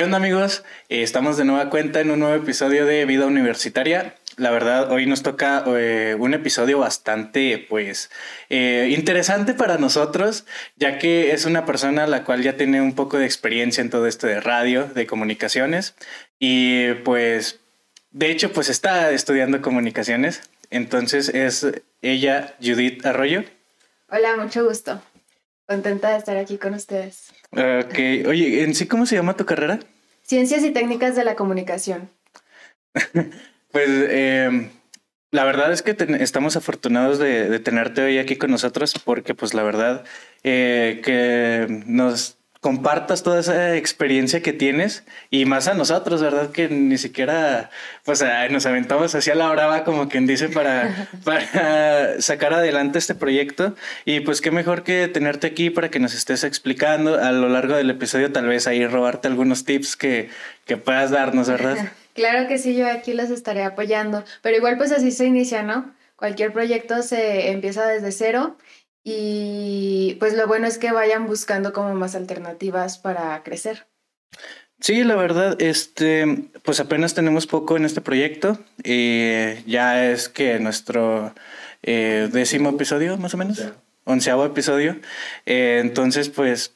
¿Qué amigos? Eh, estamos de nueva cuenta en un nuevo episodio de Vida Universitaria. La verdad, hoy nos toca eh, un episodio bastante, pues, eh, interesante para nosotros, ya que es una persona la cual ya tiene un poco de experiencia en todo esto de radio, de comunicaciones, y pues, de hecho, pues está estudiando comunicaciones. Entonces es ella, Judith Arroyo. Hola, mucho gusto. Contenta de estar aquí con ustedes. Ok, oye, ¿en sí cómo se llama tu carrera? Ciencias y técnicas de la comunicación. pues eh, la verdad es que estamos afortunados de, tenerte hoy aquí con nosotros porque pues la verdad eh, que nos compartas toda esa experiencia que tienes y más a nosotros, ¿verdad? Que ni siquiera, pues nos aventamos hacia la brava, como quien dice, para, para sacar adelante este proyecto. Y pues qué mejor que tenerte aquí para que nos estés explicando a lo largo del episodio, tal vez ahí robarte algunos tips que, que puedas darnos, ¿verdad? Claro que sí, yo aquí los estaré apoyando, pero igual pues así se inicia, ¿no? Cualquier proyecto se empieza desde cero y pues lo bueno es que vayan buscando como más alternativas para crecer. Sí, la verdad, este, pues apenas tenemos poco en este proyecto. y ya es que nuestro eh, décimo episodio, más o menos, onceavo episodio. Eh, entonces, pues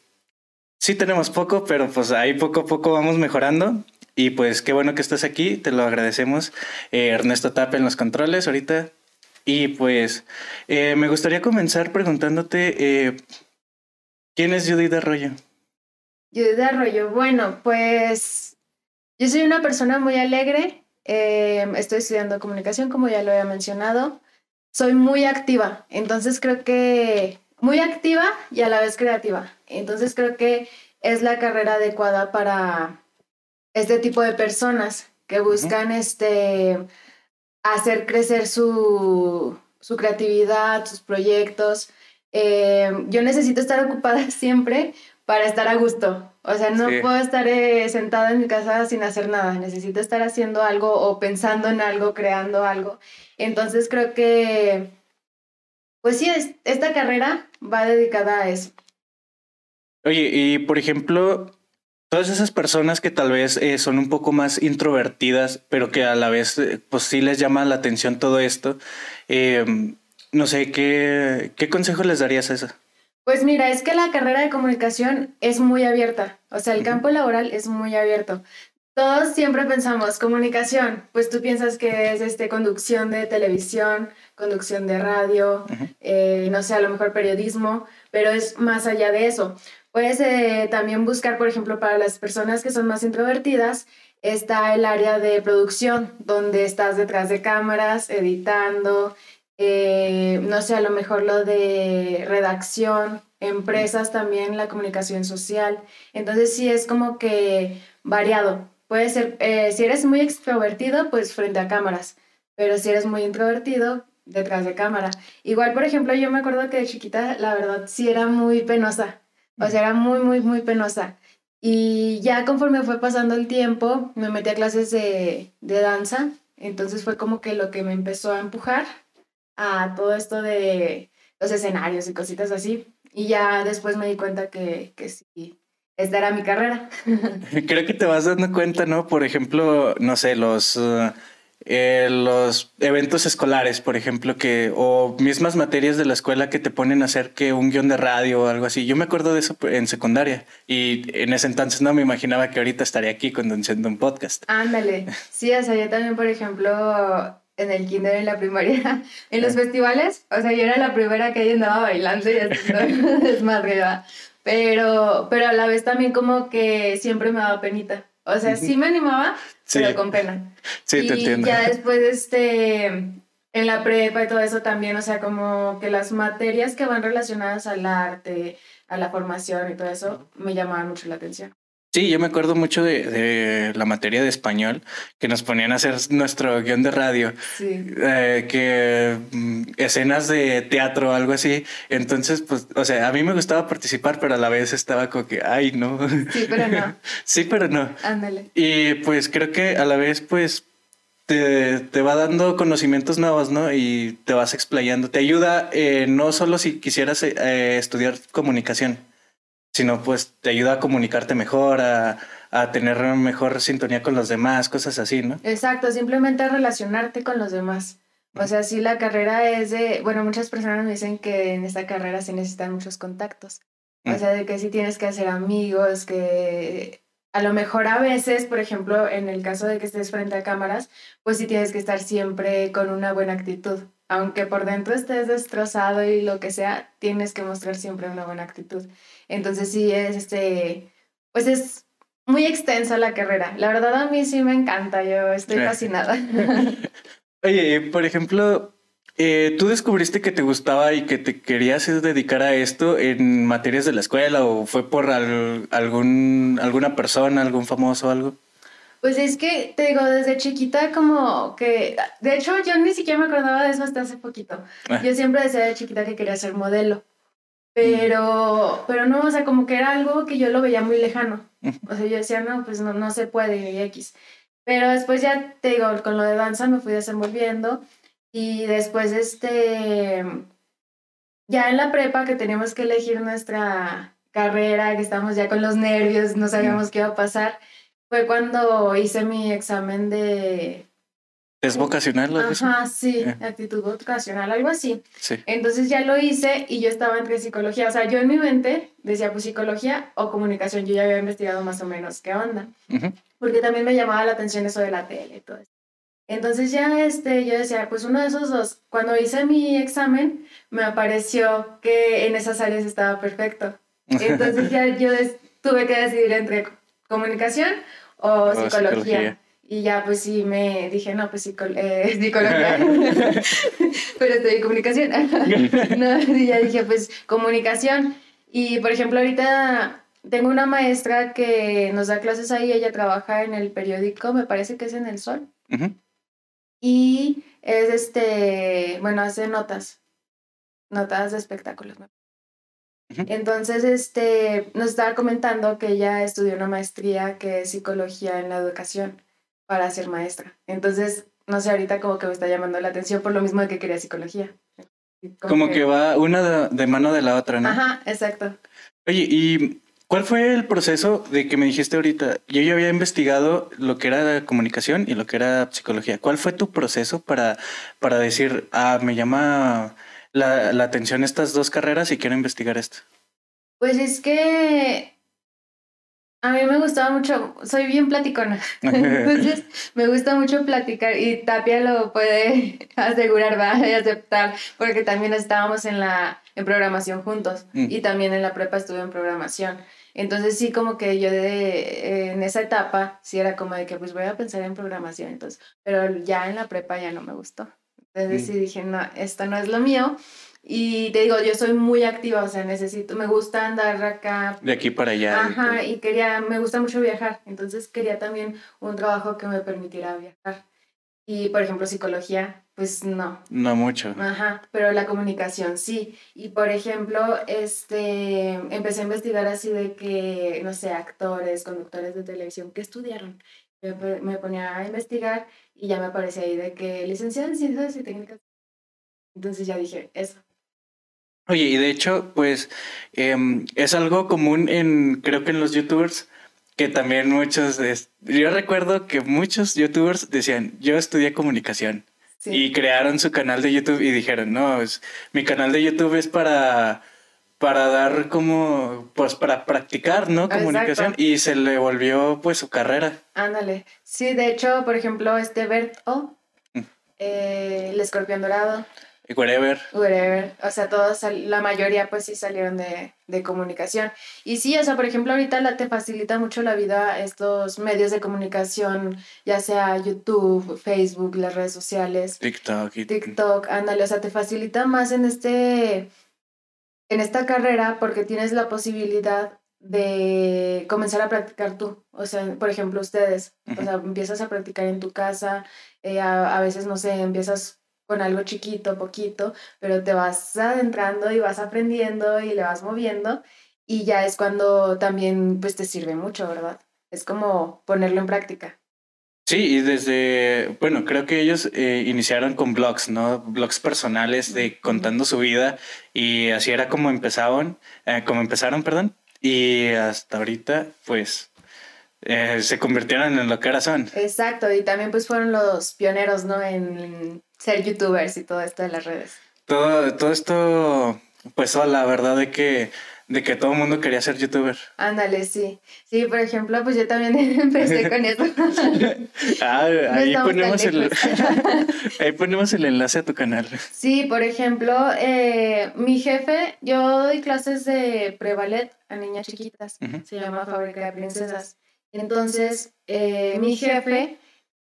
sí tenemos poco, pero pues ahí poco a poco vamos mejorando. Y pues qué bueno que estás aquí, te lo agradecemos. Eh, Ernesto Tape en los controles, ahorita y pues eh, me gustaría comenzar preguntándote, eh, ¿quién es Judith Arroyo? Judith Arroyo, bueno, pues yo soy una persona muy alegre, eh, estoy estudiando comunicación, como ya lo había mencionado, soy muy activa, entonces creo que muy activa y a la vez creativa, entonces creo que es la carrera adecuada para este tipo de personas que buscan este hacer crecer su, su creatividad, sus proyectos. Eh, yo necesito estar ocupada siempre para estar a gusto. O sea, no puedo estar eh, sentada en mi casa sin hacer nada. Necesito estar haciendo algo o pensando en algo, creando algo. Entonces creo que, pues sí, esta carrera va dedicada a eso. Oye, y por ejemplo, todas esas personas que tal vez eh, son un poco más introvertidas, pero que a la vez eh, pues sí les llama la atención todo esto, em, no sé, ¿qué, ¿qué consejo les darías a eso? Pues mira, es que la carrera de comunicación es muy abierta, o sea, el campo laboral es muy abierto. Todos siempre pensamos comunicación, pues tú piensas que es este conducción de televisión, conducción de radio, eh, no sé, a lo mejor periodismo, pero es más allá de eso. Puedes eh, también buscar, por ejemplo, para las personas que son más introvertidas, está el área de producción, donde estás detrás de cámaras, editando, eh, no sé, a lo mejor lo de redacción, empresas también, la comunicación social. Entonces sí es como que variado. Puede ser, eh, si eres muy extrovertido, pues frente a cámaras, pero si eres muy introvertido, detrás de cámara. Igual, por ejemplo, yo me acuerdo que de chiquita, la verdad, sí era muy penosa. O sea, era muy, muy, muy penosa. Y ya conforme fue pasando el tiempo, me metí a clases de, de danza. Entonces fue como que lo que me empezó a empujar a todo esto de los escenarios y cositas así. Y ya después me di cuenta que, que sí, esta era mi carrera. Creo que te vas dando cuenta, ¿no? Por ejemplo, no sé, los... Uh, eh, los eventos escolares, por ejemplo, que o mismas materias de la escuela que te ponen a hacer que un guion de radio o algo así. Yo me acuerdo de eso en secundaria y en ese entonces no me imaginaba que ahorita estaría aquí conduciendo un podcast. Ándale. Sí, o sea, yo también, por ejemplo, en el kinder, en la primaria, en los festivales, o sea, yo era la primera que andaba bailando y haciendo desmadre, pero, pero a la vez también como que siempre me daba penita. O sea, sí me animaba, pero con pena. Sí, y te entiendo. Ya después, este, en la prepa y todo eso también, o sea, como que las materias que van relacionadas al arte, a la formación y todo eso, me llamaban mucho la atención. Sí, yo me acuerdo mucho de, la materia de español que nos ponían a hacer nuestro guion de radio, sí. Eh, que mm, escenas de teatro o algo así. Entonces, pues, o sea, a mí me gustaba participar, pero a la vez estaba como que, ay, no. Sí, pero no. sí, pero no. Ándale. Y pues creo que a la vez, pues, te, te, va dando conocimientos nuevos, ¿no? Y te vas explayando. Te ayuda eh, no solo si quisieras eh, estudiar comunicación sino pues te ayuda a comunicarte mejor, a, a tener mejor sintonía con los demás, cosas así, ¿no? Exacto, simplemente relacionarte con los demás. O sea, sí, la carrera es de, bueno, muchas personas me dicen que en esta carrera se necesitan muchos contactos. O mm. sea, de que sí tienes que hacer amigos, que a lo mejor a veces, por ejemplo, en el caso de que estés frente a cámaras, pues sí tienes que estar siempre con una buena actitud. Aunque por dentro estés destrozado y lo que sea, tienes que mostrar siempre una buena actitud. Entonces sí es este, pues es muy extensa la carrera. La verdad a mí sí me encanta, yo estoy fascinada. Oye, por ejemplo, eh, ¿tú descubriste que te gustaba y que te querías dedicar a esto en materias de la escuela o fue por algún, alguna persona, algún famoso algo? Pues es que, te digo, desde chiquita como que, de hecho yo ni siquiera me acordaba de eso hasta hace poquito. Ah. Yo siempre decía de chiquita que quería ser modelo, pero, pero no, o sea, como que era algo que yo lo veía muy lejano. O sea, yo decía, no, pues no, no se puede, y X. Pero después ya, te digo, con lo de danza me fui desenvolviendo y después, este, ya en la prepa que teníamos que elegir nuestra carrera, que estábamos ya con los nervios, no sabíamos qué iba a pasar, fue cuando hice mi examen de... ¿Es vocacional? Ajá, sí, eh. actitud vocacional, algo así. Sí. Entonces ya lo hice y yo estaba entre psicología. O sea, yo en mi mente decía pues psicología o comunicación. Yo ya había investigado más o menos qué onda porque también me llamaba la atención eso de la tele y todo eso. Entonces ya este, yo decía, pues uno de esos dos, cuando hice mi examen, me apareció que en esas áreas estaba perfecto. Entonces ya yo tuve que decidir entre comunicación o, psicología. Y ya pues sí me dije, no, pues eh, psicología, pero estoy en comunicación. no, y ya dije, pues comunicación. Y por ejemplo, ahorita tengo una maestra que nos da clases ahí, ella trabaja en el periódico, me parece que es en El Sol. Y es este, bueno, hace notas, notas de espectáculos. Entonces, este, nos estaba comentando que ella estudió una maestría que es psicología en la educación para ser maestra. Entonces, no sé, ahorita como que me está llamando la atención por lo mismo de que quería psicología. Como, que... va una de, mano de la otra, ¿no? Ajá, exacto. Oye, y ¿Cuál fue el proceso de que me dijiste ahorita? Yo ya había investigado lo que era comunicación y lo que era psicología. ¿Cuál fue tu proceso para, para decir, ah, me llama la, la atención estas dos carreras y quiero investigar esto? Pues es que a mí me gustaba mucho, soy bien platicona, entonces me gusta mucho platicar y Tapia lo puede asegurar, va a aceptar, porque también estábamos en la en programación juntos mm. y también en la prepa estuve en programación. Entonces sí como que yo de, en esa etapa sí era como de que pues voy a pensar en programación, entonces, pero ya en la prepa ya no me gustó. Entonces mm. sí dije, no, esto no es lo mío. Y te digo, yo soy muy activa, o sea, necesito, me gusta andar acá. De aquí para allá. Ajá, y quería, me gusta mucho viajar, entonces quería también un trabajo que me permitiera viajar. Y, por ejemplo, psicología, pues no. No mucho. Ajá, pero la comunicación sí. Y, por ejemplo, este, empecé a investigar así de que, no sé, actores, conductores de televisión, ¿qué estudiaron? Me, ponía a investigar y ya me aparecía ahí de que licenciada en ciencias y técnicas. Entonces ya dije, eso. Oye, y de hecho, pues em, es algo común en, creo que en los youtubers, que también muchos, yo recuerdo que muchos youtubers decían, yo estudié comunicación y crearon su canal de YouTube y dijeron, no, es, mi canal de YouTube es para, para dar como, pues para practicar, ¿no? Comunicación y se le volvió pues su carrera. Ándale. Sí, de hecho, por ejemplo, este Bert O, mm. eh, el escorpión dorado. Wherever. Wherever. O sea, todos, la mayoría pues sí salieron de, de, comunicación. Y sí, o sea, por ejemplo, ahorita la, te facilita mucho la vida estos medios de comunicación, ya sea YouTube, Facebook, las redes sociales. TikTok. TikTok, ándale, o sea, te facilita más en este, en esta carrera porque tienes la posibilidad de comenzar a practicar tú. O sea, por ejemplo, ustedes, o sea, empiezas a practicar en tu casa, eh, a, a veces, no sé, empiezas con algo chiquito, poquito, pero te vas adentrando y vas aprendiendo y le vas moviendo y ya es cuando también pues te sirve mucho, ¿verdad? Es como ponerlo en práctica. Sí, y desde, bueno, creo que ellos eh, iniciaron con blogs, ¿no? Blogs personales de contando su vida y así era como empezaban, eh, como empezaron, perdón, y hasta ahorita, pues, eh, se convirtieron en lo que ahora son. Exacto, y también pues fueron los pioneros, ¿no? En ser youtubers y todo esto de las redes. Todo, todo esto, pues la verdad de que de que todo el mundo quería ser youtuber. Ándale, sí. Sí, por ejemplo, pues yo también empecé con eso. ah, ahí, ponemos el, ahí ponemos el enlace a tu canal. Sí, por ejemplo, eh, mi jefe, yo doy clases de prevalet a niñas chiquitas, se llama Fábrica de Princesas. Entonces, eh, mi jefe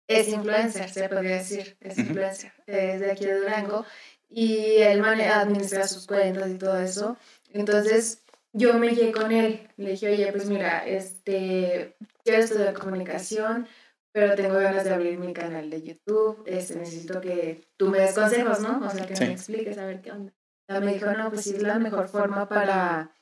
es influencer, se podría decir, es influencer, es de aquí de Durango, y él administra sus cuentas y todo eso. Entonces, yo me llegué con él, le dije, oye, pues mira, este, quiero estudiar comunicación, pero tengo ganas de abrir mi canal de YouTube, este, necesito que tú me des consejos, ¿no? O sea, que me expliques a ver qué onda. me dijo, no, pues sí, es la mejor forma para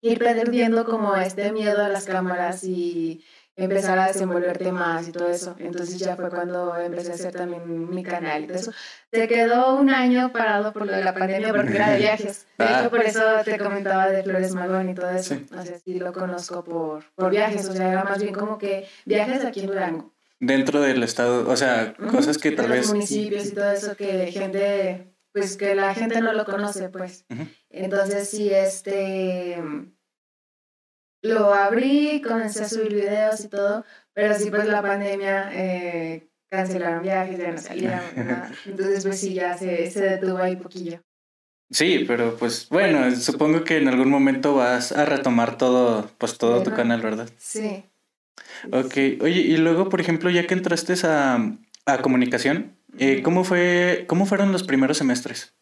ir perdiendo como este miedo a las cámaras y empezar a desenvolverte más y todo eso. Entonces ya fue cuando empecé a hacer también mi canal y todo eso. Se quedó un año parado por lo de la pandemia porque era de viajes. De hecho, por eso te comentaba de Flores Magón y todo eso. O sea, sí lo conozco por, por viajes. O sea, era más bien como que viajes aquí en Durango. Dentro del estado, o sea, cosas que tal vez... municipios y todo eso que gente, pues que la gente no lo conoce, pues. Entonces sí, este lo abrí, comencé a subir videos y todo, pero sí pues la pandemia eh, cancelaron viajes, ya no salían, entonces pues sí, ya se, se detuvo ahí poquillo. Sí, pero pues bueno, supongo que en algún momento vas a retomar todo, pues todo tu canal, ¿verdad? Sí. Ok, oye, y luego, por ejemplo, ya que entraste a, a comunicación, eh, ¿cómo, fue, ¿cómo fueron los primeros semestres?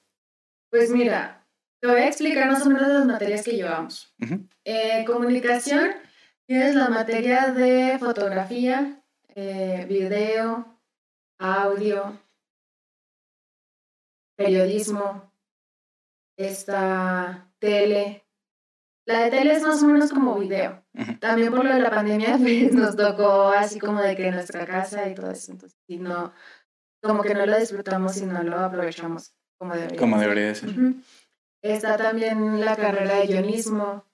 Pues mira, te voy a explicar más o menos las materias que llevamos. Eh, comunicación, tienes la materia de fotografía, eh, video, audio, periodismo, esta tele. La de tele es más o menos como video. También por lo de la pandemia pues, nos tocó así como de que en nuestra casa y todo eso. Entonces, y no, como que no lo disfrutamos y no lo aprovechamos como debería. Como debería ser. Está también la carrera de guionismo.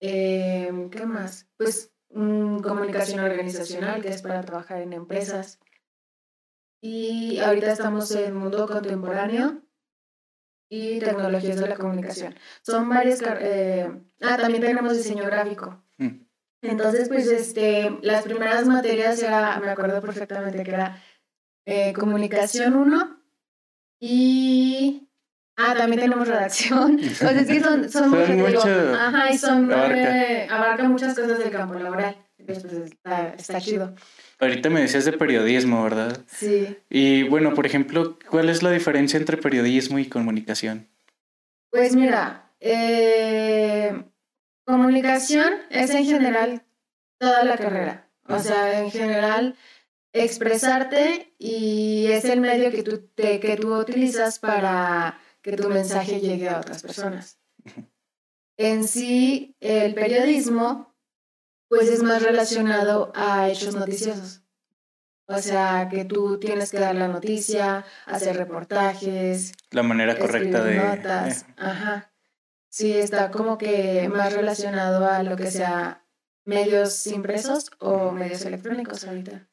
Eh, ¿Qué más? Pues mm, comunicación organizacional, que es para trabajar en empresas. Y ahorita estamos en mundo contemporáneo y tecnologías de la comunicación. Son varias... Eh, ah, también tenemos diseño gráfico. Mm. Entonces, pues, este, las primeras materias era, me acuerdo perfectamente que era eh, comunicación 1 y Ah, también tenemos redacción. O sea, sí, son, son, mucho, Ajá, y son. Eh, abarca. muchas cosas del campo laboral. Entonces, pues, está, está chido. Ahorita me decías de periodismo, ¿verdad? Sí. Y bueno, por ejemplo, ¿cuál es la diferencia entre periodismo y comunicación? Pues mira, eh, comunicación es en general toda la carrera. O sea, en general expresarte y es el medio que tú, te, que tú utilizas para que tu mensaje llegue a otras personas. En sí, el periodismo, pues es más relacionado a hechos noticiosos. O sea, que tú tienes que dar la noticia, hacer reportajes. La manera correcta de... Notas. Eh. Ajá. Sí, está como que más relacionado a lo que sea medios impresos o medios electrónicos ahorita.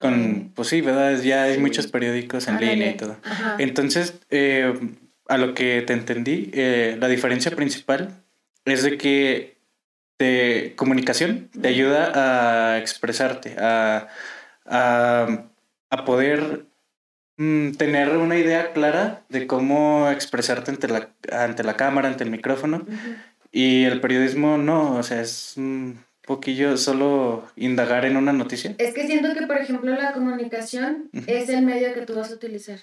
Con, pues sí, ¿verdad? Ya hay muchos periódicos en línea y todo. Entonces, eh, a lo que te entendí, eh, la diferencia principal es de que de comunicación te ayuda a expresarte, a, a, poder mm, tener una idea clara de cómo expresarte ante la, ante la cámara, ante el micrófono. Y el periodismo no, o sea, es un poquillo solo indagar en una noticia. Es que siento que, por ejemplo, la comunicación es el medio que tú vas a utilizar.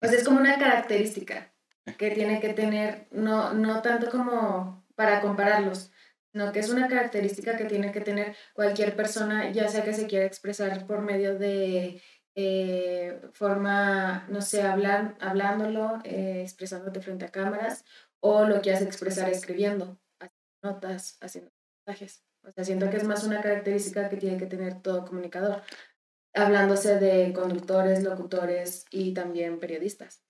O sea, es como una característica que tiene que tener, no, no tanto como para compararlos, sino que es una característica que tiene que tener cualquier persona, ya sea que se quiera expresar por medio de eh, forma, no sé, hablar, hablándolo, eh, expresándote frente a cámaras, o lo quieras expresar escribiendo, haciendo notas, haciendo mensajes. O sea, siento que es más una característica que tiene que tener todo comunicador hablándose de conductores, locutores y también periodistas.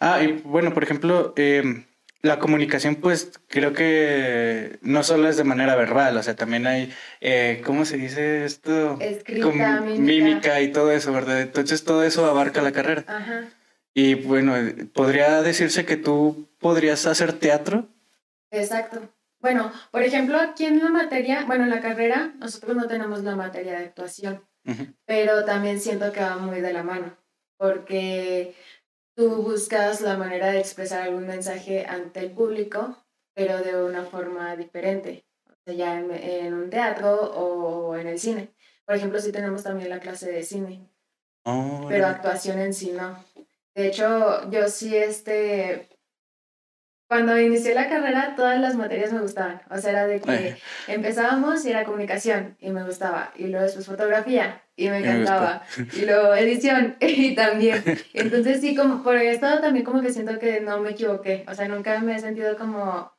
Ah, y bueno, por ejemplo, em, la comunicación, pues creo que no solo es de manera verbal, o sea, también hay, eh, ¿cómo se dice esto? Escrita, mímica. mímica. y todo eso, ¿verdad? Entonces todo eso abarca la carrera. Ajá. Y bueno, podría decirse que tú podrías hacer teatro. Exacto. Bueno, por ejemplo, aquí en la materia, bueno, en la carrera, nosotros no tenemos la materia de actuación, pero también siento que va muy de la mano, porque tú buscas la manera de expresar algún mensaje ante el público, pero de una forma diferente, o sea, ya en, un teatro o en el cine. Por ejemplo, sí tenemos también la clase de cine, pero actuación en sí no. De hecho, yo sí, este, cuando inicié la carrera, todas las materias me gustaban. O sea, era de que empezábamos y era comunicación y me gustaba. Y luego después fotografía y me encantaba. y luego edición y también. Entonces sí, como por esto también como que siento que no me equivoqué. O sea, nunca me he sentido como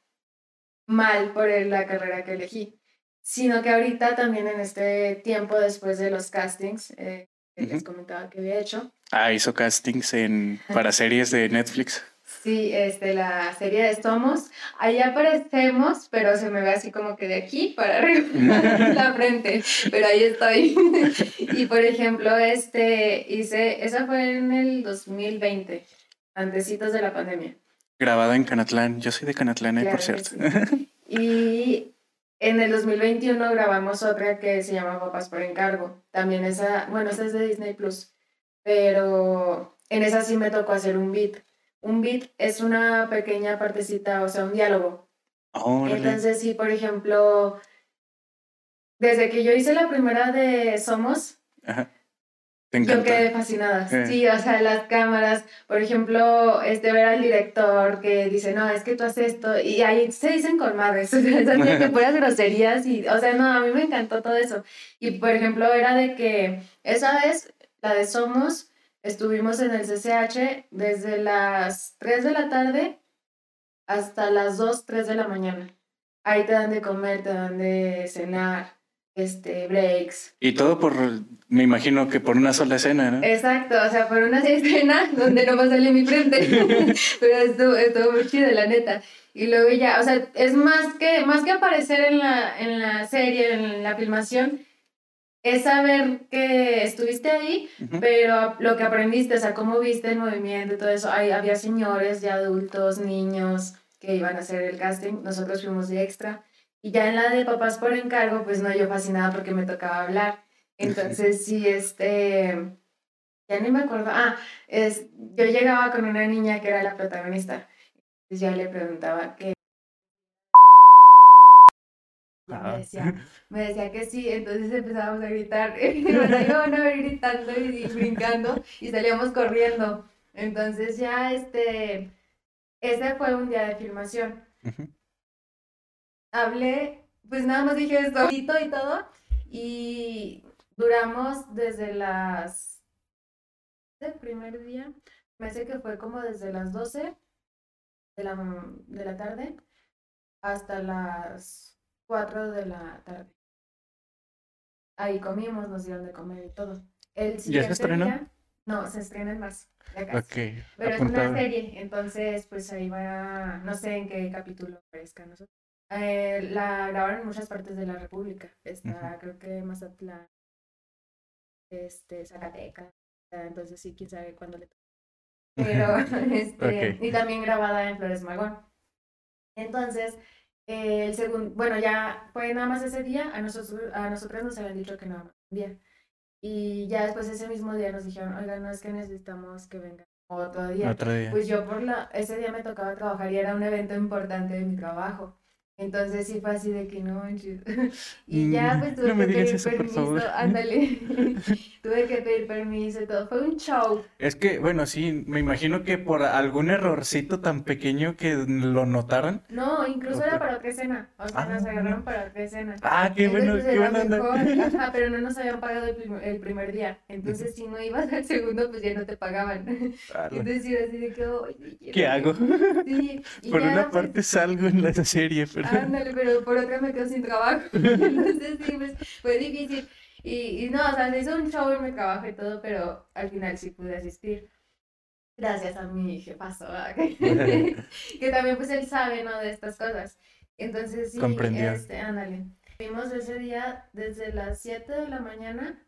mal por la carrera que elegí. Sino que ahorita también en este tiempo después de los castings, eh, les comentaba que había hecho. Ah, hizo castings en, para series de Netflix. Sí, este, la serie de Somos. Ahí aparecemos, pero se me ve así como que de aquí para arriba, la frente. Pero ahí estoy. y por ejemplo, este, hice, esa fue en el 2020, antecitos de la pandemia. Grabada en Canatlán. Yo soy de Canatlán, eh, por cierto. y en el 2021 grabamos otra que se llama Papás por Encargo. También esa, bueno, esa es de Disney Plus. Pero en esa sí me tocó hacer un beat un beat es una pequeña partecita, o sea, un diálogo. Entonces, sí, por ejemplo, desde que yo hice la primera de Somos, yo quedé fascinada. Eh. Sí, o sea, las cámaras, por ejemplo, este ver al director que dice, no, es que tú haces esto, y ahí se dicen colmades, o sea, que puras groserías, y, o sea, no, a mí me encantó todo eso. Y, por ejemplo, era de que esa vez, la de Somos, Estuvimos en el CCH desde las 3 de la tarde hasta las 2, 3 de la mañana. Ahí te dan de comer, te dan de cenar, este, breaks. Y todo por, me imagino que por una sola escena, ¿no? Exacto, o sea, por una escena donde no va a salir mi frente. Pero estuvo, estuvo muy chido, la neta. Y luego ya, o sea, es más que, más que aparecer en la, en la serie, en la filmación, es saber que estuviste ahí, pero lo que aprendiste, o sea, cómo viste el movimiento y todo eso. Hay, había señores de adultos, niños que iban a hacer el casting, nosotros fuimos de extra. Y ya en la de papás por encargo, pues no, yo fascinada porque me tocaba hablar. Entonces, sí, este, ya ni me acuerdo. Ah, es, yo llegaba con una niña que era la protagonista. Entonces yo le preguntaba qué me decía, me decía que sí, entonces empezábamos a gritar, iban a ver gritando y, brincando y salíamos corriendo. Entonces ya este, ese fue un día de filmación. Hablé, pues nada más dije esto y todo, y duramos desde las, el primer día, me sé que fue como desde las 12 de la, de la tarde hasta las 4 de la tarde. Ahí comimos, nos dieron de comer y todo. El ¿Ya se estrenó? no, se estrena en marzo. Okay, Pero es una serie, entonces pues ahí va, no sé en qué capítulo aparezca nosotros. Eh, la grabaron en muchas partes de la República. Está, creo que Mazatlán, este, Zacatecas. Entonces sí, quién sabe cuándo le. Pero, este, y también grabada en Flores Magón. Entonces, el segundo, bueno, ya fue nada más ese día, a nosotros, a nosotros nos habían dicho que nada más un día. Y ya después ese mismo día nos dijeron, oiga, no es que necesitamos que venga otro día. Otro día. Pues yo por la, ese día me tocaba trabajar y era un evento importante de mi trabajo. Entonces sí fue así de que no y ya pues tuve que pedir permiso, ándale. tuve que pedir permiso y todo. Fue un show. Es que, bueno, sí, me imagino que por algún errorcito tan pequeño que lo notaron. No, incluso era para otra escena. O sea, nos ah. agarraron para otra escena. Ah, qué bueno, qué bueno. Ajá, pero no nos habían pagado el, primer día. Entonces, si no ibas al segundo, pues ya no te pagaban. Entonces, era así de que, ¿qué hago? Sí, por una pues parte salgo en la serie, pero Ándale, pero por otra me quedo sin trabajo. Entonces sí, pues fue difícil. Y, y no, o sea, se hizo un show en mi trabajo y todo, pero al final sí pude asistir. Gracias a mi jefazo, que también pues él sabe, ¿no? De estas cosas. Entonces, sí, Comprendió. este, ándale. Vimos ese día desde las 7 de la mañana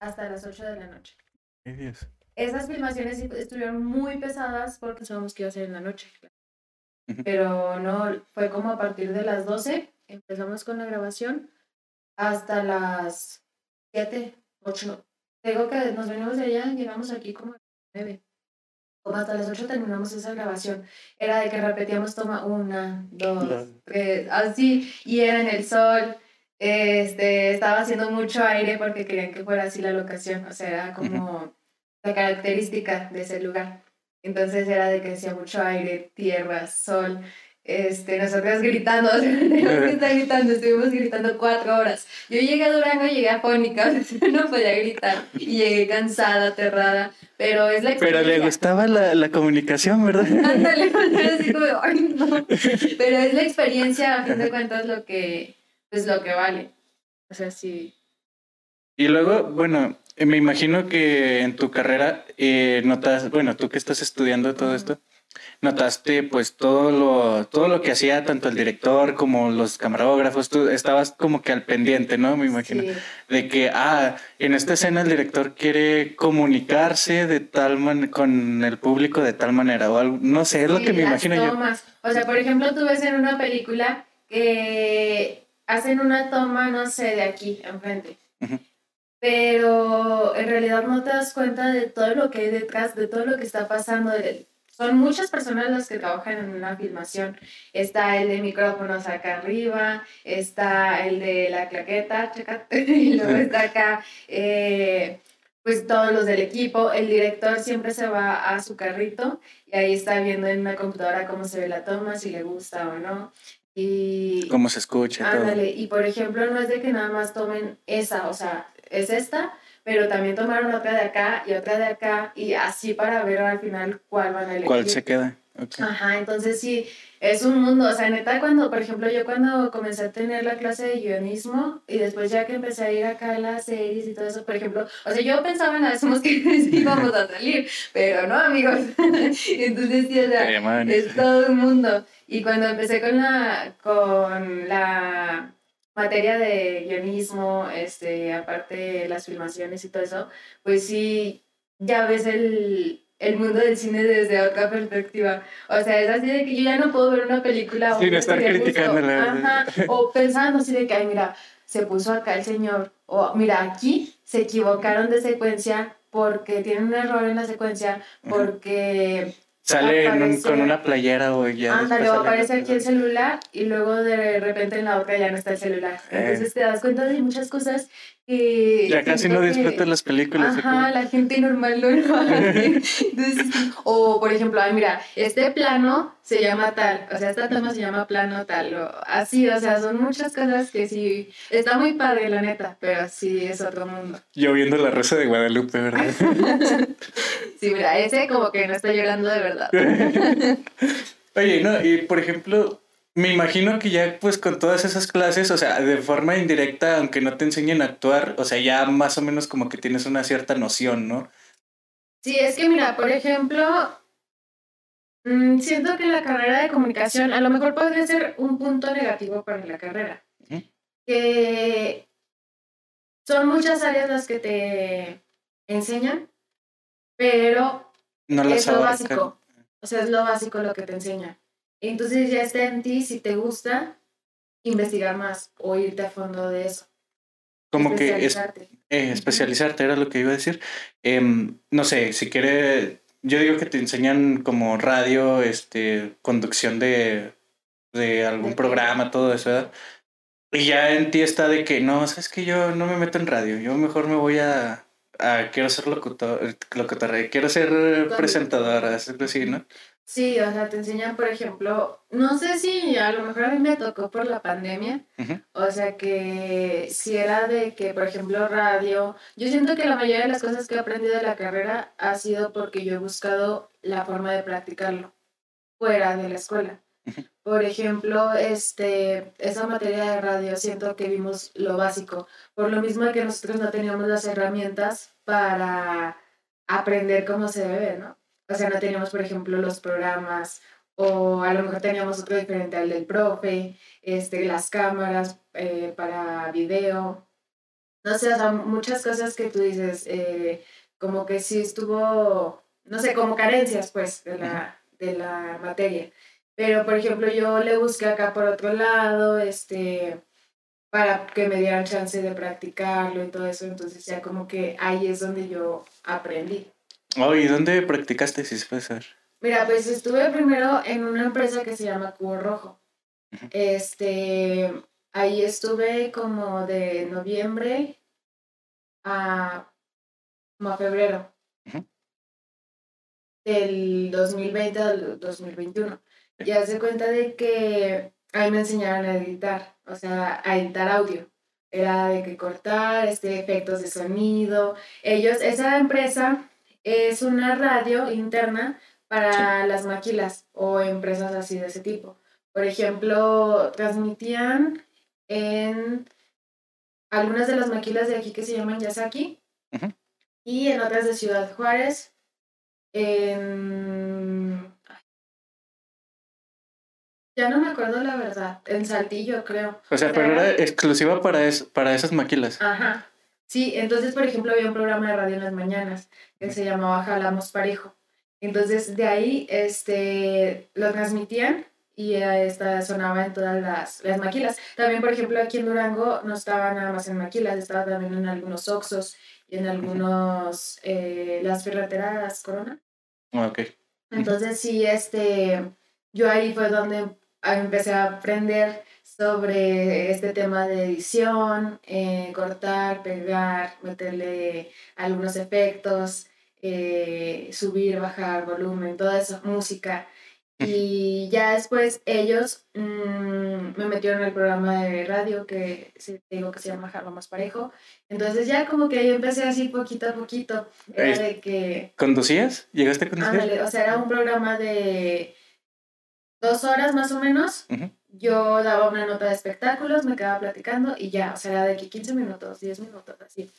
hasta las 8 de la noche. Dios. Esas filmaciones sí estuvieron muy pesadas porque sabíamos que iba a ser en la noche. Pero no, fue como a partir de las 12, empezamos con la grabación hasta las 7, 8. Digo que nos venimos de allá, llegamos aquí como a las 9. Como hasta las 8 terminamos esa grabación. Era de que repetíamos toma una, dos, Dos. tres, así, y era en el sol. Este, estaba haciendo mucho aire porque querían que fuera así la locación, o sea, era como la característica de ese lugar. Entonces era de que hacía mucho aire, tierra, sol, este, nosotras gritando, teníamos que estar gritando, estuvimos gritando cuatro horas. Yo llegué a Durango, llegué afónica, no podía gritar, y llegué cansada, aterrada, pero es la Pero le gustaba la, la comunicación, ¿verdad? Ándale, así como, ay, no. Pero es la experiencia, a fin de cuentas, lo que, pues lo que vale. O sea, sí. Y luego, bueno, me imagino que en tu carrera eh, notas, bueno, tú que estás estudiando todo esto, notaste pues todo lo, todo lo que hacía tanto el director como los camarógrafos, tú estabas como que al pendiente, ¿no? Me imagino. sí. De que, ah, en esta escena el director quiere comunicarse de tal man con el público de tal manera o algo, no sé, es lo Sí, que me imagino yo. tomas. O sea, por ejemplo, tú ves en una película que hacen una toma, no sé, de aquí, enfrente. Ujú. Pero en realidad no te das cuenta de todo lo que hay detrás, de todo lo que está pasando. Son muchas personas las que trabajan en una filmación. Está el de micrófonos acá arriba, está el de la claqueta, chécate, y luego está acá, eh, pues todos los del equipo. El director siempre se va a su carrito y ahí está viendo en una computadora cómo se ve la toma, si le gusta o no. Y Cómo se escucha todo. ándale, y por ejemplo, no es de que nada más tomen esa, o sea, es esta, pero también tomaron otra de acá y otra de acá y así para ver al final cuál van a elegir. ¿Cuál se queda? Ok. Ajá, entonces sí, es un mundo, o sea, neta, cuando, por ejemplo, yo cuando comencé a tener la clase de guionismo y después ya que empecé a ir acá a las series y todo eso, por ejemplo, o sea, yo pensaba en las que íbamos a salir, pero no, amigos. entonces sí, o sea, es todo un mundo. Y cuando empecé con la, con la materia de guionismo, este, aparte las filmaciones y todo eso, pues sí, ya ves el, el mundo del cine desde otra perspectiva. O sea, es así de que yo ya no puedo ver una película Sin una estar criticándola. ajá, o pensando así de que, ay, mira, se puso acá el señor, o mira, aquí se equivocaron de secuencia porque tienen un error en la secuencia, porque Sale aparece- con una playera o ya. Ándale, o aparece aquí el celular y luego de repente en la otra ya no está el celular. Eh. Entonces te das cuenta de muchas cosas que... Ya casi no disfrutas las películas. ¿o Ajá, la gente normal no lo hace. Entonces, o por ejemplo, ay, mira, este plano se llama tal, o sea, esta toma se llama plano tal, o así, o sea, son muchas cosas que sí, está muy padre, la neta, pero sí es otro mundo. Yo viendo La Rosa de Guadalupe, ¿verdad? Sí, mira, ese como que no está llorando de verdad. Oye, no, y por ejemplo, me imagino que ya pues con todas esas clases, o sea, de forma indirecta, aunque no te enseñen a actuar, o sea, ya más o menos como que tienes una cierta noción, ¿no? Sí, es que mira, por ejemplo, mm, siento que la carrera de comunicación a lo mejor podría ser un punto negativo para la carrera. Que son muchas áreas las que te enseñan, pero No las es lo básico. O sea, es lo básico lo que te enseñan. Entonces ya está en ti, si te gusta, investigar más o irte a fondo de eso. Como que es, especializarte. eh, especializarte era lo que iba a decir. Em, no sé, si quiere, yo digo que te enseñan como radio, este, conducción de, de algún programa, todo eso, ¿verdad? Y ya en ti está de que no, sabes que yo no me meto en radio, yo mejor me voy a, a quiero ser locutor, locutor, eh, quiero ser presentadora, algo así, ¿no? Sí, o sea, te enseñan, por ejemplo, no sé si a lo mejor a mí me tocó por la pandemia, o sea que si era de que, por ejemplo, radio, yo siento que la mayoría de las cosas que he aprendido de la carrera ha sido porque yo he buscado la forma de practicarlo fuera de la escuela. Por ejemplo, este, esa materia de radio siento que vimos lo básico, por lo mismo que nosotros no teníamos las herramientas para aprender cómo se debe, ¿no? O sea, no teníamos, por ejemplo, los programas o a lo mejor teníamos otro diferente al del profe, este, las cámaras eh, para video. No sé, o sea, muchas cosas que tú dices, eh, como que sí estuvo, no sé, como carencias, pues, de la, de la materia. Pero, por ejemplo, yo le busqué acá por otro lado, este, para que me dieran chance de practicarlo y todo eso. Entonces ya como que ahí es donde yo aprendí. Oh, ¿y dónde practicaste, si se puede saber? Mira, pues estuve primero en una empresa que se llama Cubo Rojo. Este, ahí estuve como de noviembre a, como a febrero del 2020 al 2021. Ya se cuenta de que ahí me enseñaron a editar, o sea, a editar audio. Era de que cortar, este, efectos de sonido. Ellos, esa empresa es una radio interna para las maquilas o empresas así de ese tipo. Por ejemplo, transmitían en algunas de las maquilas de aquí que se llaman Yasaki y en otras de Ciudad Juárez, en... Ya no me acuerdo la verdad, en Saltillo creo. O sea, pero era exclusiva para, es, para esas maquilas. Ajá. Sí, entonces, por ejemplo, había un programa de radio en las mañanas que se llamaba Jalamos Parejo. Entonces, de ahí este, lo transmitían y esta sonaba en todas las, las maquilas. También, por ejemplo, aquí en Durango no estaba nada más en maquilas, estaba también en algunos Oxos y en algunos, eh, las ferreteras Corona. Ah, ok. Entonces, sí, este, yo ahí fue donde empecé a aprender sobre este tema de edición, eh, cortar, pegar, meterle algunos efectos, eh, subir, bajar volumen, toda esa música. Y ya después ellos mm, me metieron al programa de radio que digo que se llama Jarro Más Parejo. Entonces ya como que yo empecé así poquito a poquito. Era de que... ¿Conducías? ¿Llegaste a conducir? o sea, era un programa de dos horas más o menos. Yo daba una nota de espectáculos, me quedaba platicando y ya, o sea, de que 15 minutos, 10 minutos, así.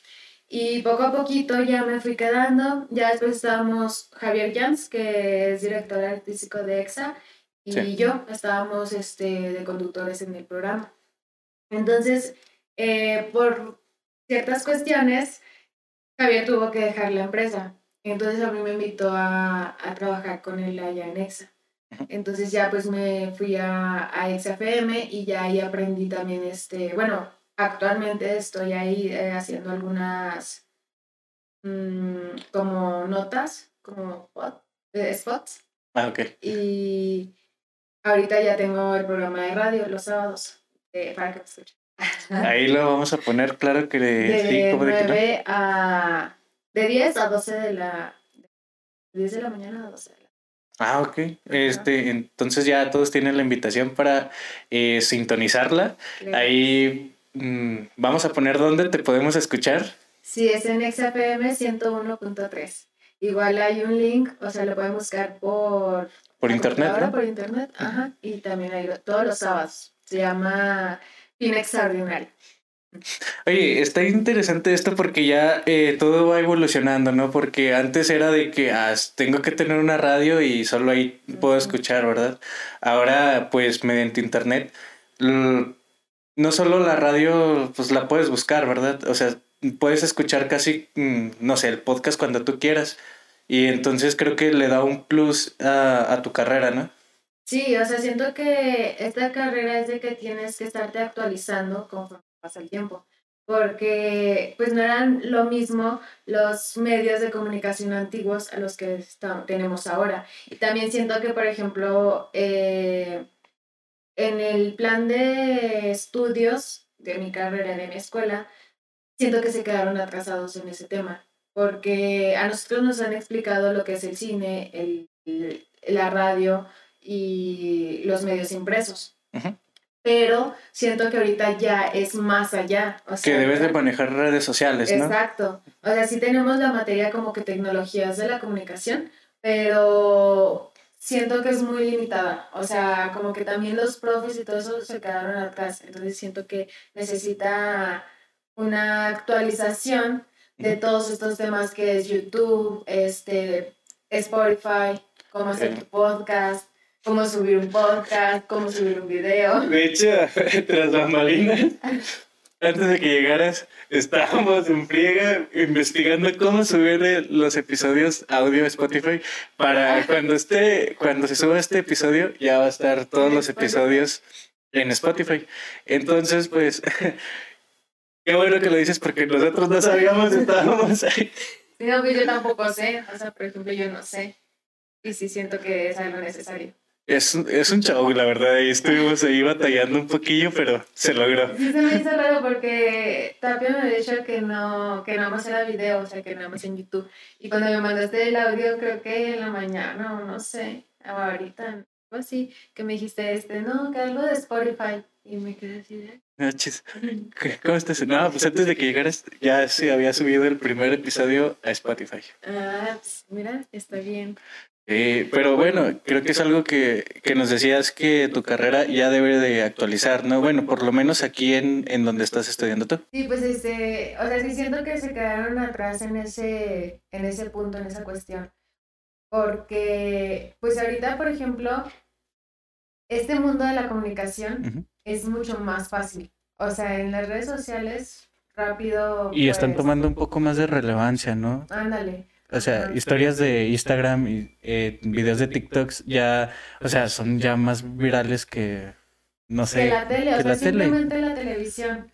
Y poco a poquito ya me fui quedando. Ya después estábamos Javier Jans, que es director artístico de EXA, y yo estábamos este, de conductores en el programa. Entonces, eh, por ciertas cuestiones, Javier tuvo que dejar la empresa. Entonces a mí me invitó a, a trabajar con él allá en EXA. Entonces ya pues me fui a, a XFM y ya ahí aprendí también, este, bueno, actualmente estoy ahí eh, haciendo algunas mm, como notas, como eh, spots. Ah, ok. Y ahorita ya tengo el programa de radio los sábados eh, para que me escuchen. Ahí lo vamos a poner claro que de, sí, como de a de 10 a 12 de la de 10 de la mañana a 12 de la Ah, ok. Este, entonces ya todos tienen la invitación para sintonizarla. Ahí Mm, vamos a poner dónde te podemos escuchar. Sí, es en XFM 101.3. Igual hay un link, o sea, lo pueden buscar por... Por internet. ¿no? Por internet, ajá. Y también hay todos los sábados. Se llama Fin Extraordinario. Oye, está interesante esto porque ya eh, todo va evolucionando, ¿no? Porque antes era de que ah, tengo que tener una radio y solo ahí puedo escuchar, ¿verdad? Ahora, pues mediante internet, no solo la radio, pues la puedes buscar, ¿verdad? O sea, puedes escuchar casi, mm, no sé, el podcast cuando tú quieras. Y entonces creo que le da un plus a, tu carrera, ¿no? Sí, o sea, siento que esta carrera es de que tienes que estarte actualizando conforme pasa el tiempo, porque pues no eran lo mismo los medios de comunicación antiguos a los que tenemos ahora. Y también siento que, por ejemplo, eh, en el plan de estudios de mi carrera, de mi escuela, siento que se quedaron atrasados en ese tema, porque a nosotros nos han explicado lo que es el cine, el, la radio y los medios impresos. Pero siento que ahorita ya es más allá. que debes de manejar redes sociales, ¿no? Exacto. O sea, sí tenemos la materia como que tecnologías de la comunicación, pero siento que es muy limitada. O sea, como que también los profes y todo eso se quedaron atrás. Entonces siento que necesita una actualización de todos estos temas que es YouTube, este, Spotify, cómo hacer tu podcast, cómo subir un podcast, cómo subir un video. De hecho, tras bambalinas, antes de que llegaras, estábamos en friega investigando cómo subir los episodios audio a Spotify para cuando esté, cuando se suba este episodio, ya va a estar todos los episodios en Spotify. Entonces, pues, qué bueno que lo dices porque nosotros no sabíamos, estábamos ahí. No, pues yo tampoco sé, o sea, por ejemplo, yo no sé. Y sí siento que es algo necesario. Es, es un show, la verdad. Ahí estuvimos ahí batallando un poquillo, pero se logró. Sí, se me hizo raro porque Tapia me había dicho que no, que nada más era video, o sea, que nada más en YouTube. Y cuando me mandaste el audio, creo que en la mañana, o no sé, ahorita, algo así, que me dijiste, este, no, que algo de Spotify. Y me quedé así de... ¿Cómo estás? No, pues antes de que llegaras ya se había subido el primer episodio a Spotify. Ah, pues mira, está bien. Eh, pero bueno, creo que es algo que, que, nos decías que tu carrera ya debe de actualizar, ¿no? Bueno, por lo menos aquí en, en donde estás estudiando tú. Sí, pues este, o sea, sí siento que se quedaron atrás en ese, en ese punto, en esa cuestión. Porque, pues ahorita, por ejemplo, este mundo de la comunicación es mucho más fácil. O sea, en las redes sociales, rápido. Y están pues tomando un poco más de relevancia, ¿no? Ándale. O sea, historias de Instagram y eh, videos de TikToks ya, o sea, son ya más virales que, no sé. Que la tele, o sea, simplemente la televisión.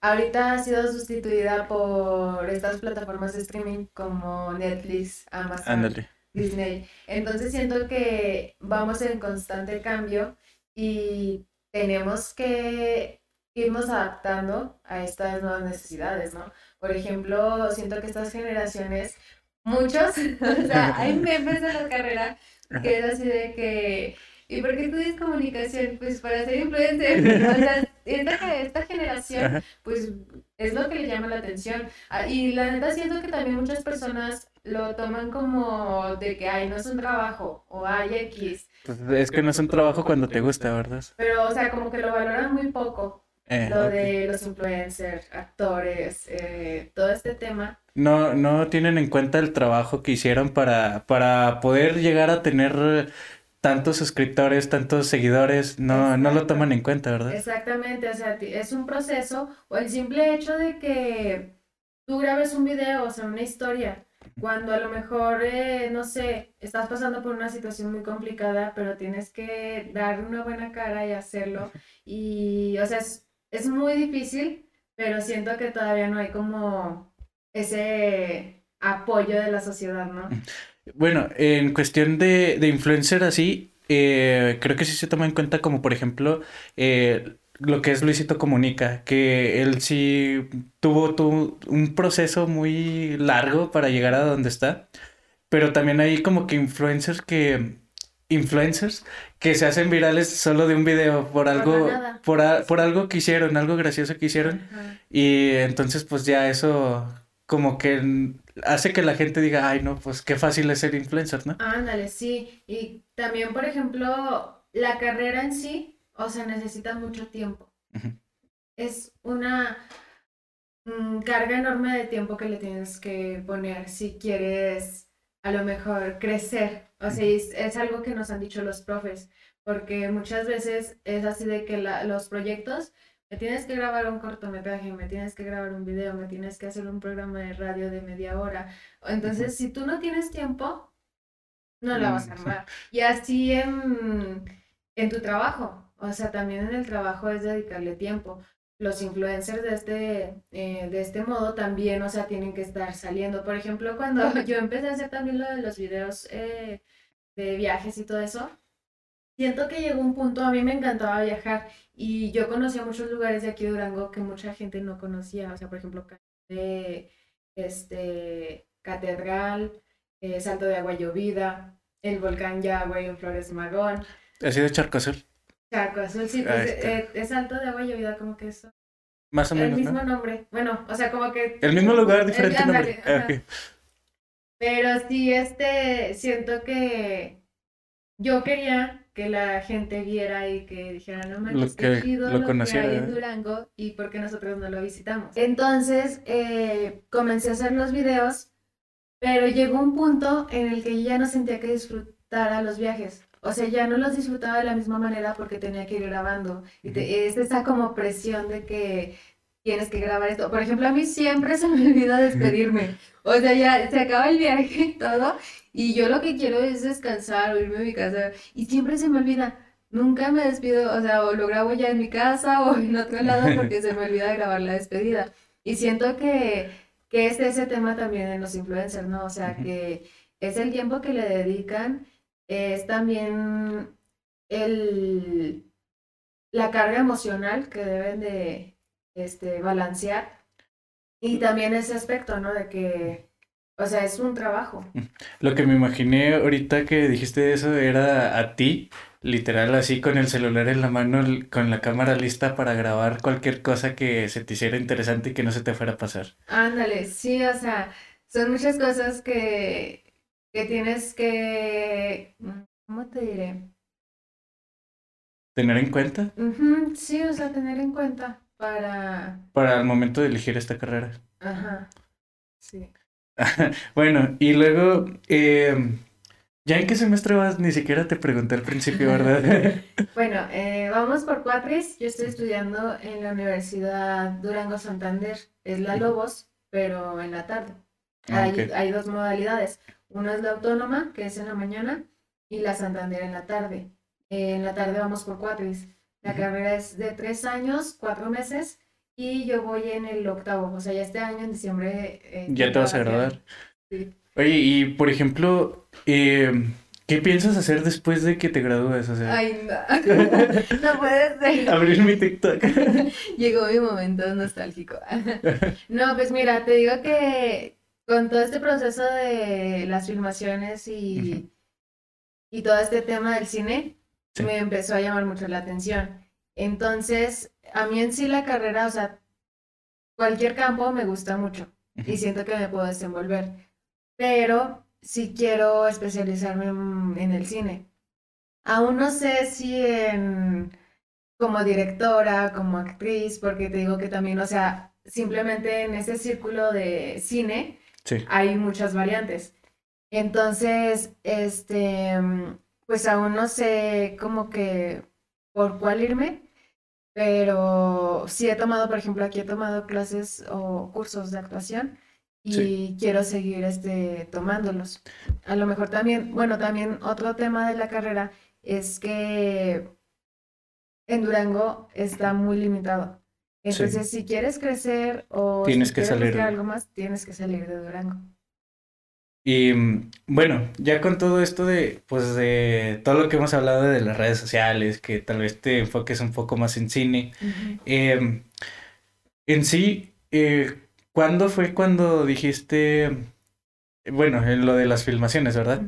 Ahorita ha sido sustituida por estas plataformas de streaming como Netflix, Amazon, Disney. Entonces siento que vamos en constante cambio y tenemos que irnos adaptando a estas nuevas necesidades, ¿no? Por ejemplo, siento que estas generaciones muchos, o sea, hay memes de la carrera que es así de que, ¿y por qué estudias comunicación? Pues para ser influencer, o sea, esta, esta generación, pues es lo que le llama la atención. Ah, y la neta siento que también muchas personas lo toman como de que, ay, no es un trabajo, o hay X. Pues es que no es un trabajo cuando te gusta, ¿verdad? Pero, o sea, como que lo valoran muy poco. Eh, lo de los influencers, actores, eh, todo este tema. No, no tienen en cuenta el trabajo que hicieron para, para poder llegar a tener tantos suscriptores, tantos seguidores, no, no lo toman en cuenta, ¿verdad? Exactamente, o sea, es un proceso, o el simple hecho de que tú grabes un video, o sea, una historia, cuando a lo mejor, eh, no sé, estás pasando por una situación muy complicada, pero tienes que dar una buena cara y hacerlo, y, o sea, es, es muy difícil, pero siento que todavía no hay como ese apoyo de la sociedad, ¿no? Bueno, en cuestión de, de influencer así, eh, creo que sí se toma en cuenta como por ejemplo eh, lo que es Luisito Comunica, que él sí tuvo, tuvo, un proceso muy largo para llegar a donde está, pero también hay como que influencers que influencers que se hacen virales solo de un video por algo por, por, algo que hicieron, algo gracioso que hicieron y entonces pues ya eso como que hace que la gente diga, ay no, pues qué fácil es ser influencer, ¿no? Ándale, sí. Y también, por ejemplo, la carrera en sí, o sea, necesita mucho tiempo. Es una mm, carga enorme de tiempo que le tienes que poner si quieres a lo mejor crecer o sea, es, algo que nos han dicho los profes, porque muchas veces es así de que los proyectos, me tienes que grabar un cortometraje, me tienes que grabar un video, me tienes que hacer un programa de radio de media hora. Entonces, si tú no tienes tiempo, no la vas a mm, armar. Y así en, en tu trabajo, o sea, también en el trabajo es dedicarle tiempo los influencers de este, eh, de este modo también, o sea, tienen que estar saliendo. Por ejemplo, cuando yo empecé a hacer también lo de los videos eh, de viajes y todo eso, siento que llegó un punto, a mí me encantaba viajar y yo conocía muchos lugares de aquí de Durango que mucha gente no conocía, o sea, por ejemplo, este, Catedral, eh, Salto de Agua Llovida, el volcán Yagüe en Flores Magón. ¿Ha sido Charco Azul? Charco Azul, sí, pues, eh, es Salto de Agua Llovida, como que eso. Más o menos. El mismo nombre. Bueno, o sea, como que. El mismo lugar, diferente nombre. Ah, Pero sí, este, siento que yo quería que la gente viera y que dijera, no manches, qué chido lo, lo que hay en Durango y por qué nosotros no lo visitamos. Entonces, eh, comencé a hacer los videos Pero llegó un punto en el que ya no sentía que disfrutara los viajes. O sea, ya no los disfrutaba de la misma manera porque tenía que ir grabando. Y es esa como presión de que tienes que grabar esto. Por ejemplo, a mí siempre se me olvida despedirme. O sea, ya se acaba el viaje y todo. Y yo lo que quiero es descansar o irme a mi casa. Y siempre se me olvida. Nunca me despido, o sea, o lo grabo ya en mi casa o en otro lado porque se me olvida grabar la despedida. Y siento que, que es ese tema también en los influencers, ¿no? O sea, que es el tiempo que le dedican, es también el, la carga emocional que deben de este, balancear y también ese aspecto, ¿no? De que, o sea, es un trabajo. Lo que me imaginé ahorita que dijiste eso era a ti literal así con el celular en la mano, con la cámara lista para grabar cualquier cosa que se te hiciera interesante y que no se te fuera a pasar. Ándale, sí, o sea, son muchas cosas que, que tienes que, ¿cómo te diré? ¿Tener en cuenta? sí, o sea, tener en cuenta para... Para el momento de elegir esta carrera. Ajá, sí. bueno, y luego, eh, ¿Ya en qué semestre vas? Ni siquiera te pregunté al principio, ¿verdad? bueno, eh, vamos por Cuatris. Yo estoy estudiando en la Universidad Durango Santander. Es la Lobos, pero en la tarde. Ah, hay, dos modalidades. Una es la autónoma, que es en la mañana, y la Santander en la tarde. Eh, en la tarde vamos por Cuatris. La carrera es de tres años, cuatro meses, y yo voy en el octavo. O sea, ya este año, en diciembre... Eh, ya te vas a graduar. Sí. Oye, y por ejemplo, eh, ¿qué piensas hacer después de que te gradúes? O sea... Ay, no. no puede ser. Abrir mi TikTok. Llegó mi momento nostálgico. no, pues mira, te digo que con todo este proceso de las filmaciones y, y todo este tema del cine, me empezó a llamar mucho la atención. Entonces, a mí en sí la carrera, o sea, cualquier campo me gusta mucho y siento que me puedo desenvolver pero sí quiero especializarme en, el cine. Aún no sé si en como directora, como actriz, porque te digo que también, o sea, simplemente en ese círculo de cine hay muchas variantes. Entonces, este, pues aún no sé como que por cuál irme, pero sí he tomado, por ejemplo, aquí he tomado clases o cursos de actuación y quiero seguir este, tomándolos. A lo mejor también, bueno, también otro tema de la carrera es que en Durango está muy limitado. Entonces, si quieres crecer o tienes que salir algo más, tienes que salir de Durango. Y mm, bueno, ya con todo esto de, pues de todo lo que hemos hablado de las redes sociales, que tal vez te enfoques un poco más en cine, em, en sí, eh, ¿Cuándo fue cuando dijiste, bueno, en lo de las filmaciones, ¿verdad?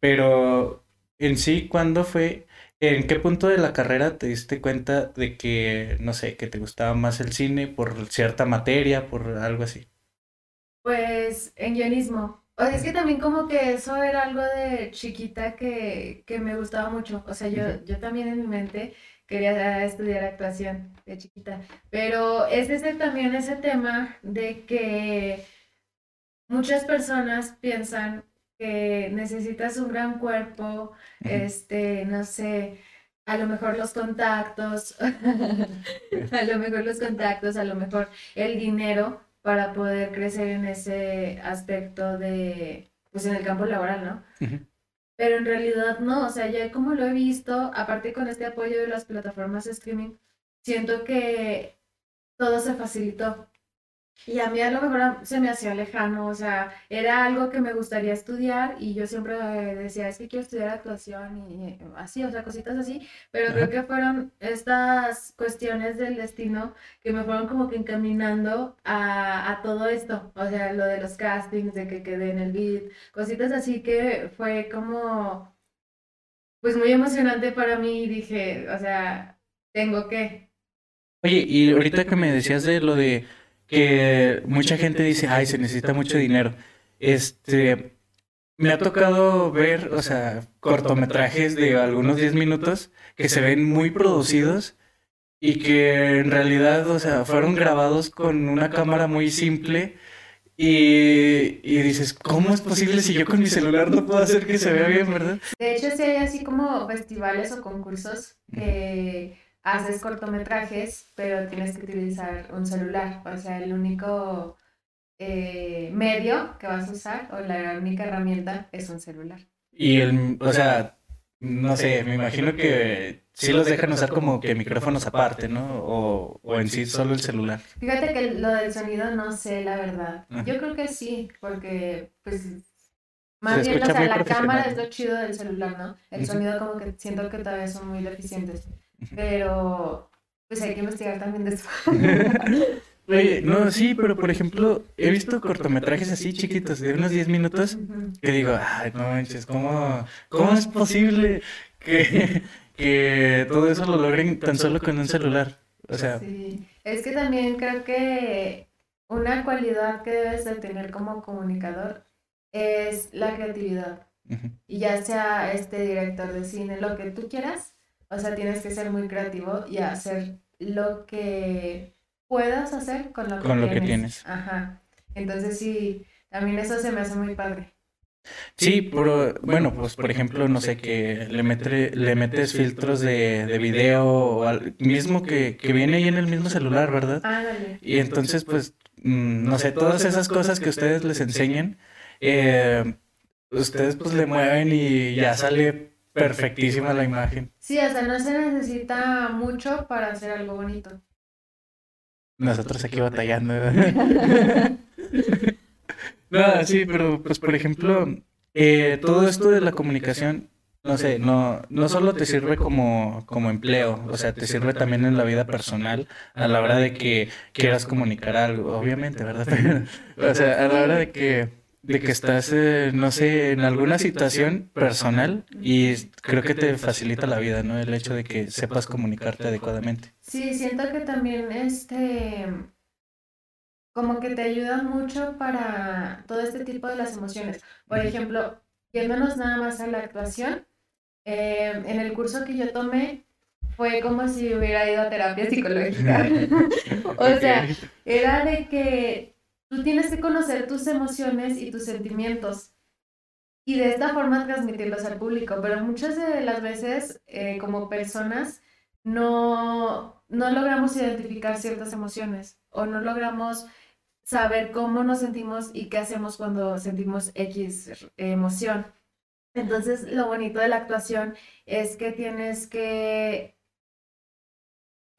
Pero en sí, ¿cuándo fue, en qué punto de la carrera te diste cuenta de que, no sé, que te gustaba más el cine por cierta materia, por algo así? Pues en guionismo. O sea, es que también como que eso era algo de chiquita que, que me gustaba mucho. O sea, yo, yo también en mi mente quería estudiar actuación de chiquita. Pero es ese también ese tema de que muchas personas piensan que necesitas un gran cuerpo, este, no sé, a lo mejor los contactos, a lo mejor los contactos, a lo mejor el dinero para poder crecer en ese aspecto de, pues en el campo laboral, ¿no? pero en realidad no, o sea, ya como lo he visto, aparte con este apoyo de las plataformas de streaming, siento que todo se facilitó. Y a mí a lo mejor se me hacía lejano, o sea, era algo que me gustaría estudiar y yo siempre decía, es que quiero estudiar actuación y así, o sea, cositas así, pero creo que fueron estas cuestiones del destino que me fueron como que encaminando a, a todo esto, o sea, lo de los castings, de que quedé en el beat, cositas así que fue como, pues muy emocionante para mí y dije, o sea, tengo que. Oye, y ahorita que me decías de lo de que mucha gente dice, ay, se necesita mucho dinero. Este, me ha tocado ver, o sea, cortometrajes de algunos 10 minutos que se ven muy producidos y que en realidad, o sea, fueron grabados con una cámara muy simple y, y, dices, ¿cómo es posible si yo con mi celular no puedo hacer que se vea bien, verdad? De hecho, sí hay así como festivales o concursos que haces cortometrajes, pero tienes que utilizar un celular. O sea, el único eh, medio que vas a usar o la única herramienta es un celular. Y el, o sea, no sé, me imagino que sí los dejan usar como que micrófonos aparte, ¿no? O, o en sí solo el celular. Fíjate que lo del sonido no sé, la verdad. Yo creo que sí, porque pues más bien, o sea, la cámara es lo chido del celular, ¿no? El sonido como que siento que todavía son muy deficientes. Pero pues hay que investigar también de eso. Oye, no, sí, pero por ejemplo, he visto cortometrajes así chiquitos, de unos 10 minutos, que digo, ay, no manches, ¿cómo, cómo es posible que, que todo eso lo logren tan solo con un celular? O sea... Sí, es que también creo que una cualidad que debes de tener como comunicador es la creatividad. Y ya sea este director de cine, lo que tú quieras, o sea, tienes que ser muy creativo y hacer lo que puedas hacer con lo que, tienes. que tienes. Ajá. Entonces sí, también eso se me hace muy padre. Sí, pero bueno, pues por ejemplo, no sé, que le, le metes filtros de, de video o al, mismo que, que, viene ahí en el mismo celular, ¿verdad? Ah, dale. Y entonces, pues, mm, no sé, todas esas cosas que ustedes les enseñan, eh, ustedes pues le mueven y ya sale perfectísima la imagen. Sí, o sea, no se necesita mucho para hacer algo bonito. Nosotros aquí batallando. no, sí, pero pues por ejemplo, eh, todo esto de la comunicación, no sé, no, no solo te sirve como, como empleo, o sea, te sirve también en la vida personal a la hora de que quieras comunicar algo, obviamente, ¿verdad? o sea, a la hora de que de que estás, eh, no sé, en alguna situación personal y creo que te facilita la vida, ¿no? El hecho de que sepas comunicarte adecuadamente. Sí, siento que también este, como que te ayuda mucho para todo este tipo de las emociones. Por ejemplo, yéndonos nada más a la actuación, eh, en el curso que yo tomé, fue como si hubiera ido a terapia psicológica. o sea, era de que Tú tienes que conocer tus emociones y tus sentimientos y de esta forma transmitirlos al público, pero muchas de las veces eh, como personas no, no logramos identificar ciertas emociones o no logramos saber cómo nos sentimos y qué hacemos cuando sentimos X emoción. Entonces, lo bonito de la actuación es que tienes que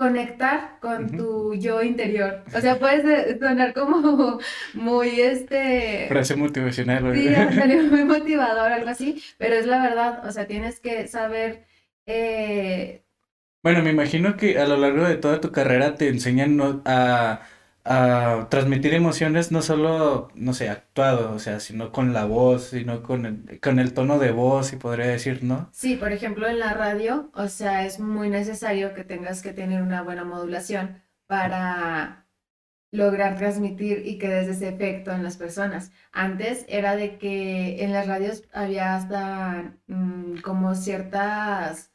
conectar con tu yo interior. O sea, puedes sonar como muy este... Frase motivacional. Sí, muy motivador, algo así, pero es la verdad, o sea, tienes que saber... Eh... Bueno, me imagino que a lo largo de toda tu carrera te enseñan a a transmitir emociones no solo, no sé, actuado, o sea, sino con la voz, sino con el, con el tono de voz, y podría decir, ¿no? Sí, por ejemplo, en la radio, o sea, es muy necesario que tengas que tener una buena modulación para lograr transmitir y que des ese efecto en las personas. Antes era de que en las radios había hasta mm, como ciertas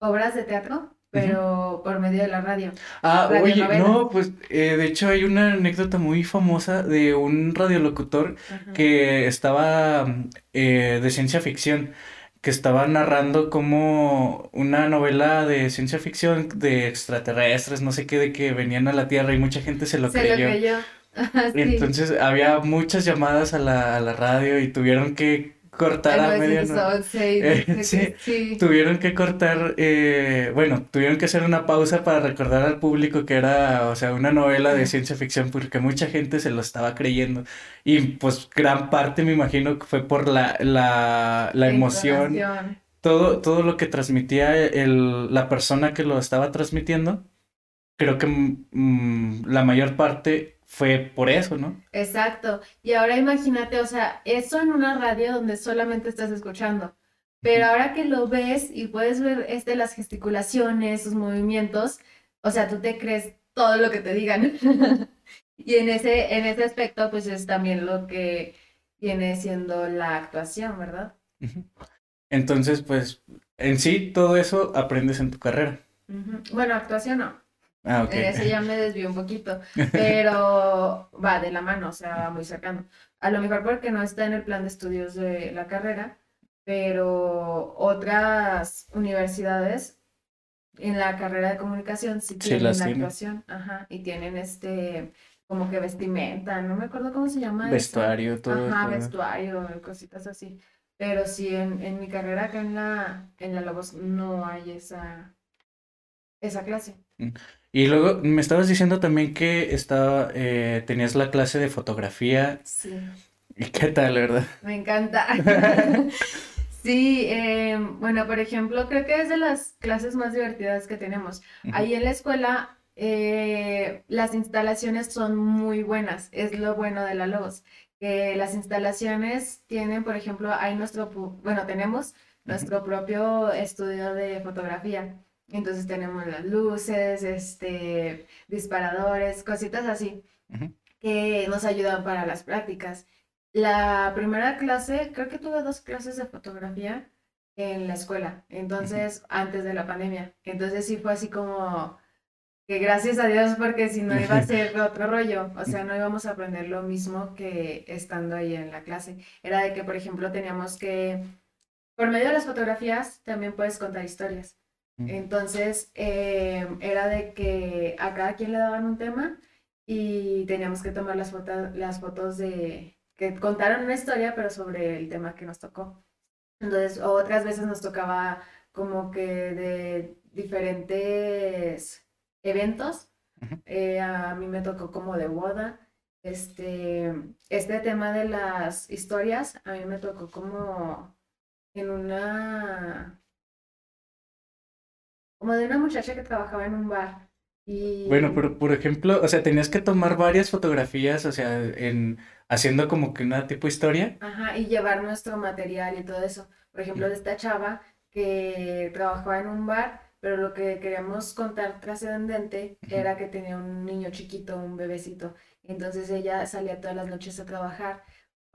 obras de teatro pero por medio de la radio. Ah, oye, no, pues eh, de hecho hay una anécdota muy famosa de un radiolocutor que estaba eh, de ciencia ficción, que estaba narrando como una novela de ciencia ficción de extraterrestres, no sé qué, de que venían a la Tierra y mucha gente se lo se creyó. Lo creyó. Entonces había muchas llamadas a la, a la radio y tuvieron que cortar a medio eh, sí, tuvieron que cortar, eh, bueno, tuvieron que hacer una pausa para recordar al público que era, o sea, una novela de ciencia ficción porque mucha gente se lo estaba creyendo. Y pues gran parte me imagino que fue por la, la, la emoción, todo, todo lo que transmitía el, la persona que lo estaba transmitiendo, creo que mm, la mayor parte fue por eso, ¿no? Exacto. Y ahora imagínate, o sea, eso en una radio donde solamente estás escuchando. Pero ahora que lo ves y puedes ver este, las gesticulaciones, sus movimientos, o sea, tú te crees todo lo que te digan. y en ese, en ese aspecto, pues es también lo que viene siendo la actuación, ¿verdad? Entonces, pues, en sí, todo eso aprendes en tu carrera. Bueno, actuación no. Ah, ok. En ese ya me desvió un poquito, pero va de la mano, o sea, va muy cercano. A lo mejor porque no está en el plan de estudios de la carrera, pero otras universidades en la carrera de comunicación sí Sí, tienen tienen. actuación, ajá, y tienen este, como que vestimenta, no me acuerdo cómo se llama eso. Vestuario, todo. Ajá, todo. vestuario, cositas así. Pero sí, en, en mi carrera acá en la, en la Lobos no hay esa, esa clase. Y luego me estabas diciendo también que estaba, eh, tenías la clase de fotografía. Sí. ¿Y qué tal, verdad? Me encanta. Sí, eh, bueno, por ejemplo, creo que es de las clases más divertidas que tenemos. Ahí en la escuela, eh, las instalaciones son muy buenas, es lo bueno de la Lobos, que las instalaciones tienen, por ejemplo, hay nuestro, bueno, tenemos nuestro propio estudio de fotografía. Entonces tenemos las luces, este, disparadores, cositas así Ujú. que nos ayudan para las prácticas. La primera clase, creo que tuve dos clases de fotografía en la escuela, entonces, antes de la pandemia. Entonces sí fue así como que gracias a Dios, porque si no iba a ser otro rollo, o sea, no íbamos a aprender lo mismo que estando ahí en la clase. Era de que, por ejemplo, teníamos que, por medio de las fotografías, también puedes contar historias. Entonces, eh, era de que a cada quien le daban un tema y teníamos que tomar las fotos, las fotos de que contaron una historia, pero sobre el tema que nos tocó. Entonces, otras veces nos tocaba como que de diferentes eventos. Eh, a mí me tocó como de boda. Este, este tema de las historias, a mí me tocó como en una como de una muchacha que trabajaba en un bar. Y Bueno, pero por ejemplo, o sea, tenías que tomar varias fotografías, o sea, en haciendo como que una tipo historia. Ajá, y llevar nuestro material y todo eso. Por ejemplo, de esta chava que trabajaba en un bar, pero lo que queríamos contar trascendente era que tenía un niño chiquito, un bebecito. Entonces ella salía todas las noches a trabajar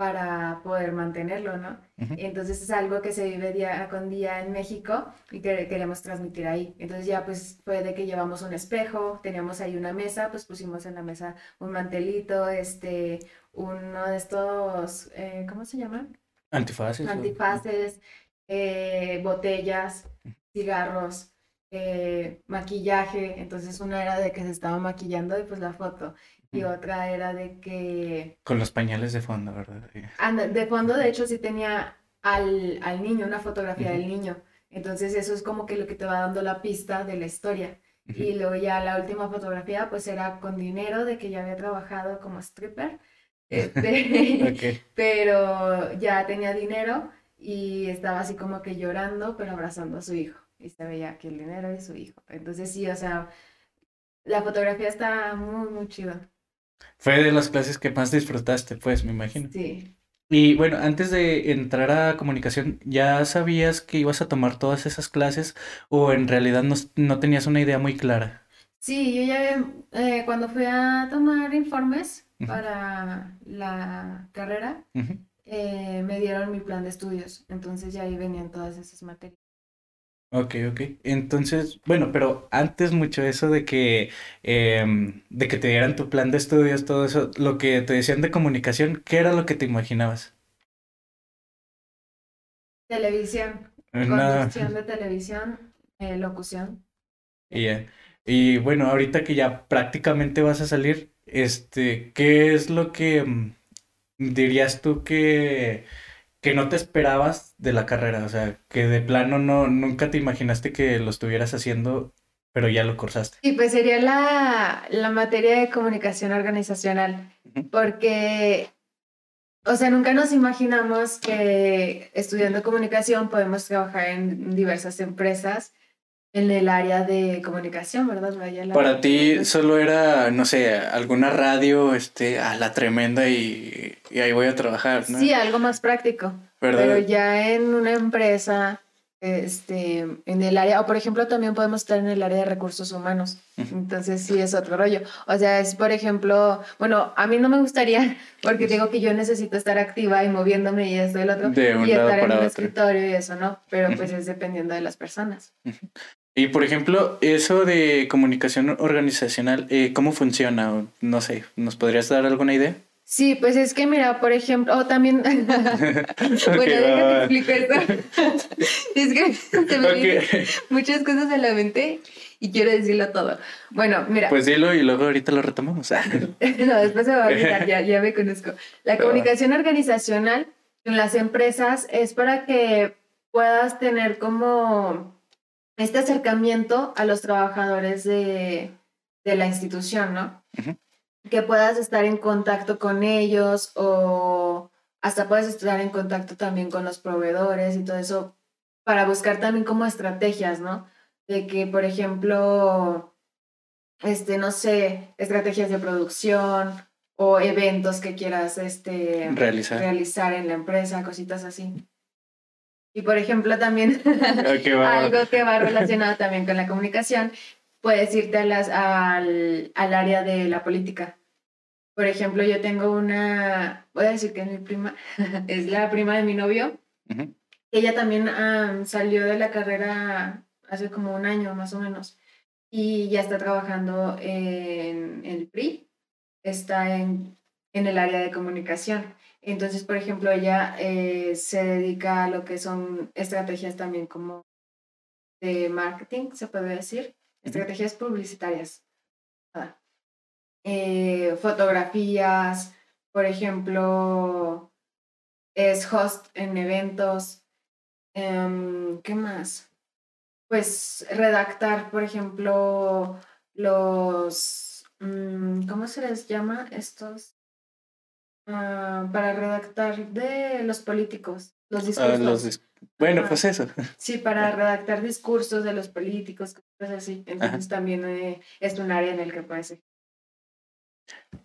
para poder mantenerlo, ¿no? Ujú. Entonces es algo que se vive día con día en México y que queremos transmitir ahí. Entonces ya pues fue de que llevamos un espejo, teníamos ahí una mesa, pues pusimos en la mesa un mantelito, este, uno de estos, eh, ¿cómo se llaman? Antifaces. o- Antifaces, eh, botellas, cigarros, eh, maquillaje. Entonces una era de que se estaba maquillando y pues la foto. Y otra era de que Con los pañales de fondo, ¿verdad? Anda, de fondo, de hecho, sí tenía al, al niño, una fotografía del niño. Entonces, eso es como que lo que te va dando la pista de la historia. Y luego ya la última fotografía, pues era con dinero de que ya había trabajado como stripper. Este, pero ya tenía dinero y estaba así como que llorando, pero abrazando a su hijo. Y se veía que el dinero de su hijo. Entonces, sí, o sea, la fotografía está muy, muy chida. Fue de las clases que más disfrutaste, pues, me imagino. Sí. Y bueno, antes de entrar a comunicación, ¿ya sabías que ibas a tomar todas esas clases o en realidad no, no tenías una idea muy clara? Sí, yo ya eh, cuando fui a tomar informes para la carrera, eh, me dieron mi plan de estudios, entonces ya ahí venían todas esas materias. Ok, ok. Entonces, bueno, pero antes mucho eso de que, em, de que te dieran tu plan de estudios, todo eso, lo que te decían de comunicación, ¿qué era lo que te imaginabas? Televisión, Una- conducción de televisión, eh, locución. Y, ya. Y bueno, ahorita que ya prácticamente vas a salir, este, ¿qué es lo que mm, dirías tú que, que no te esperabas de la carrera? O sea, que de plano no, nunca te imaginaste que lo estuvieras haciendo, pero ya lo cursaste. Y pues sería la, la materia de comunicación organizacional, porque, o sea, nunca nos imaginamos que estudiando comunicación podemos trabajar en diversas empresas en el área de comunicación, ¿verdad? Vaya la- Para ti solo era, no sé, alguna radio, este, a la tremenda y, y ahí voy a trabajar, ¿no? Sí, algo más práctico. ¿Verdad? Pero ya en una empresa, este, en el área, o por ejemplo, también podemos estar en el área de recursos humanos. Entonces sí es otro rollo. O sea, es por ejemplo, bueno, a mí no me gustaría, porque digo que yo necesito estar activa y moviéndome y esto y el otro, De y estar en un otro. escritorio y eso, ¿no? Pero pues es dependiendo de las personas. Y por ejemplo, eso de comunicación organizacional, eh, ¿cómo funciona? No sé, ¿nos podrías dar alguna idea? Sí, pues es que mira, por ejemplo, o también, bueno, déjame explicar esto. es que me vienen muchas cosas a la mente y quiero decirlo todo. Bueno, mira. Pues dilo y luego ahorita lo retomamos. no, después se va a olvidar, ya, ya me conozco. La comunicación organizacional en las empresas es para que puedas tener como este acercamiento a los trabajadores de, de la institución, ¿no? Que puedas estar en contacto con ellos o hasta puedes estar en contacto también con los proveedores y todo eso para buscar también como estrategias, ¿no? De que, por ejemplo, este, no sé, estrategias de producción o eventos que quieras este, realizar. realizar en la empresa, cositas así. Y por ejemplo, también algo que va relacionado también con la comunicación, puedes irte a las, al, al área de la política. Por ejemplo, yo tengo una, voy a decir que es mi prima, es la prima de mi novio. Ella también salió de la carrera hace como un año más o menos y ya está trabajando en, en el PRI, está en, en el área de comunicación. Entonces, por ejemplo, ella eh, se dedica a lo que son estrategias también como de marketing, se puede decir, estrategias publicitarias. Eh, fotografías, por ejemplo, es host en eventos. Em, ¿Qué más? Pues redactar, por ejemplo, los, mm, ¿cómo se les llama estos? Ah, para redactar de los políticos, los ah, discursos. bueno, pues eso. Sí, para redactar discursos de los políticos, cosas así. Entonces también eh, es un área en el que puedes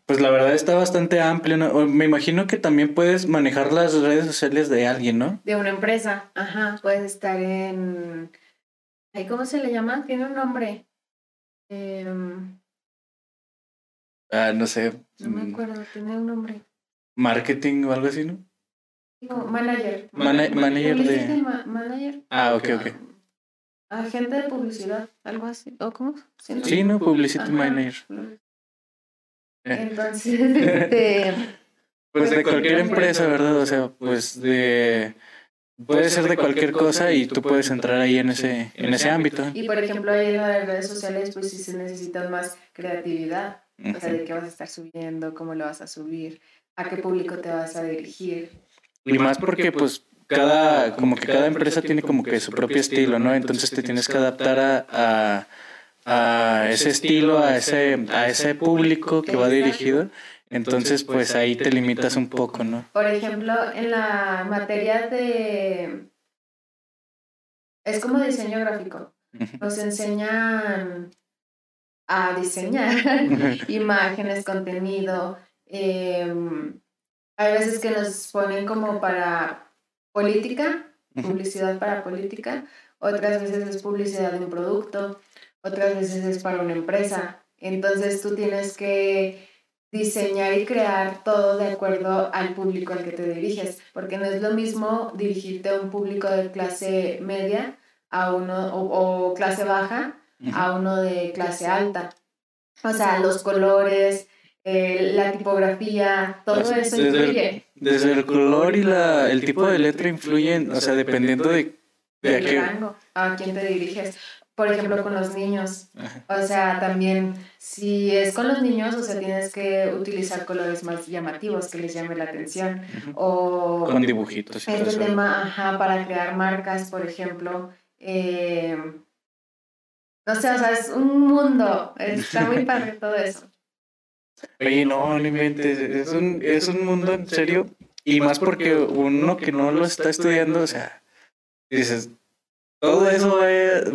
pues la verdad está bastante amplio. Me imagino que también puedes manejar las redes sociales de alguien, ¿no? De una empresa. Ajá. Puedes estar en. ¿Cómo se le llama? Tiene un nombre. Em, ah, no sé. No me mm. acuerdo, tiene un nombre marketing o algo así, ¿no? No, manager. manager de... manager. Ah, ok, ok. Agente de publicidad, algo así. ¿O cómo? Sí, ¿no? Publicity manager. Entonces, este... Pues de cualquier empresa, ¿verdad? O sea, pues de... Puede ser de cualquier cosa y tú puedes entrar ahí en ese, en ese ámbito. Y por ejemplo, ahí en las redes sociales, pues sí se necesita más creatividad. O sea, de qué vas a estar subiendo, cómo lo vas a subir a qué público te vas a dirigir. Y más porque pues cada, como que cada empresa tiene como que su propio estilo, ¿no? Entonces te tienes que adaptar a, a, ese estilo, a ese, a ese público que va dirigido. Entonces, pues ahí te limitas un poco, ¿no? Por ejemplo, en la materia de... Es como diseño gráfico. Nos enseñan a diseñar imágenes, contenido, Em, hay veces que nos ponen como para política, publicidad para política, otras veces es publicidad de un producto, otras veces es para una empresa. Entonces tú tienes que diseñar y crear todo de acuerdo al público al que te diriges, porque no es lo mismo dirigirte a un público de clase media a uno o, clase baja a uno de clase alta. O sea, los colores, eh, la tipografía, todo eso influye. desde el color y la, el tipo de letra influyen, o sea, dependiendo de, de a, qué... a quién te diriges. Por ejemplo, con los niños. O sea, también, si es con los niños, o sea, tienes que utilizar colores más llamativos que les llame la atención. O con dibujitos. Este tema, ajá, para crear marcas, por ejemplo. Eh, no sé, o sea, es un mundo. Está muy padre todo eso. Oye, no, no inventes, es un, es un mundo en serio, y más porque uno que no lo está estudiando, o sea, dices, todo eso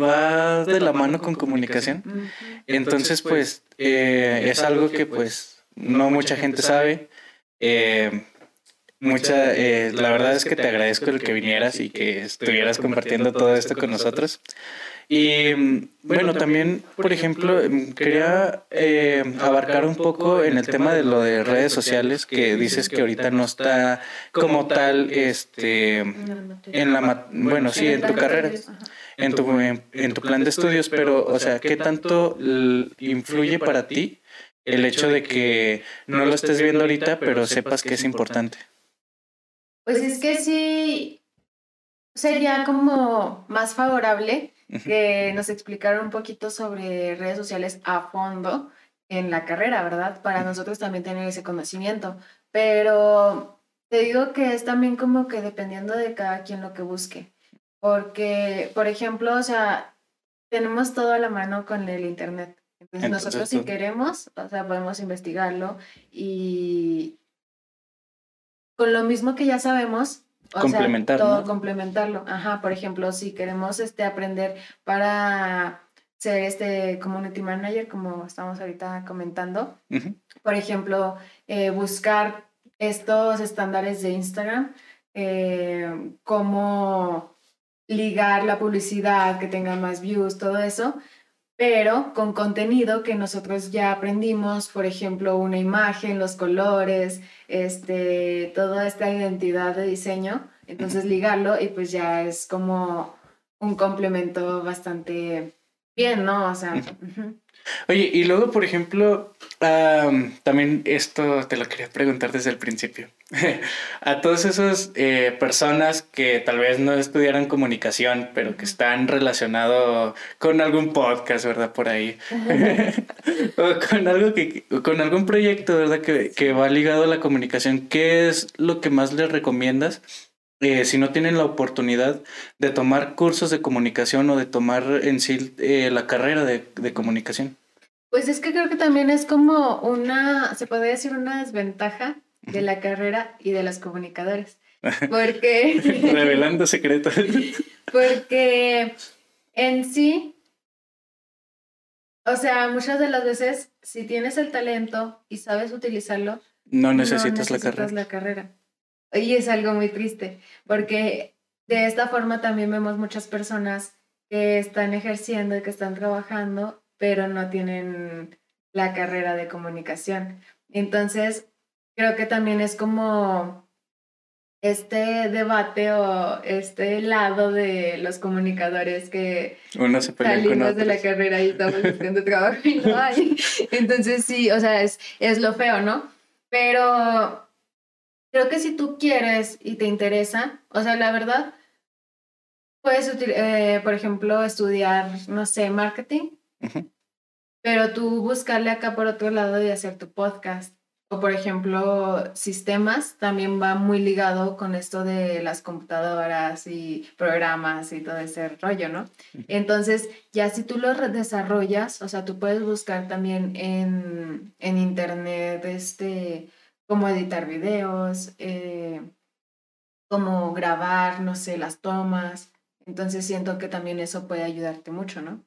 va, de la mano con comunicación. Entonces, pues, eh, es algo que pues no mucha gente sabe. Eh, Mucha, eh, la verdad es que te agradezco el que vinieras y que estuvieras compartiendo todo esto con nosotros. Y bueno, también, por ejemplo, mm, quería eh, abarcar un poco en el tema de lo de redes sociales, que dices que ahorita no está como tal este, en la, bueno, sí, en tu carrera, en tu, en tu plan de estudios, pero, o sea, ¿qué tanto influye para ti el hecho de que no lo estés viendo ahorita, pero sepas que es importante? Pues es que sí, sería como más favorable que nos explicaron un poquito sobre redes sociales a fondo en la carrera, ¿verdad? Para nosotros también tener ese conocimiento. Pero te digo que es también como que dependiendo de cada quien lo que busque. Porque, por ejemplo, o sea, tenemos todo a la mano con el Internet. Entonces, nosotros si queremos, o sea, podemos investigarlo y con lo mismo que ya sabemos, complementarlo. todo complementarlo. Ajá, por ejemplo, si queremos este, aprender para ser este community manager, como estamos ahorita comentando, por ejemplo, eh, buscar estos estándares de Instagram, eh, cómo ligar la publicidad, que tenga más views, todo eso, pero con contenido que nosotros ya aprendimos, por ejemplo, una imagen, los colores, este, toda esta identidad de diseño, entonces ligarlo y pues ya es como un complemento bastante bien, ¿no? O sea... Oye, y luego, por ejemplo, también esto te lo quería preguntar desde el principio. a todas esas eh, personas que tal vez no estudiaran comunicación, pero que están relacionados con algún podcast, ¿verdad? Por ahí. o con algo que, con algún proyecto, ¿verdad? Que, que va ligado a la comunicación. ¿Qué es lo que más les recomiendas? Eh, si no tienen la oportunidad de tomar cursos de comunicación o de tomar en sí eh, la carrera de, de, comunicación? Pues es que creo que también es como una, se podría decir una desventaja de la carrera y de los comunicadores. Porque... Revelando secretos. porque en sí, o sea, muchas de las veces, si tienes el talento y sabes utilizarlo, no necesitas, la carrera. La carrera. Y es algo muy triste, porque de esta forma también vemos muchas personas que están ejerciendo y que están trabajando, pero no tienen la carrera de comunicación. Entonces, creo que también es como este debate o este lado de los comunicadores que Uno se salimos de la carrera y estamos buscando trabajo y no hay. Entonces sí, o sea, es, es lo feo, ¿no? Pero creo que si tú quieres y te interesa, o sea, la verdad, puedes, eh, por ejemplo, estudiar, no sé, marketing, pero tú buscarle acá por otro lado y hacer tu podcast. O, por ejemplo, sistemas también va muy ligado con esto de las computadoras y programas y todo ese rollo, ¿no? Entonces, ya si tú lo desarrollas, o sea, tú puedes buscar también en, en internet, este, cómo editar videos, eh, cómo grabar, no sé, las tomas. Entonces siento que también eso puede ayudarte mucho, ¿no?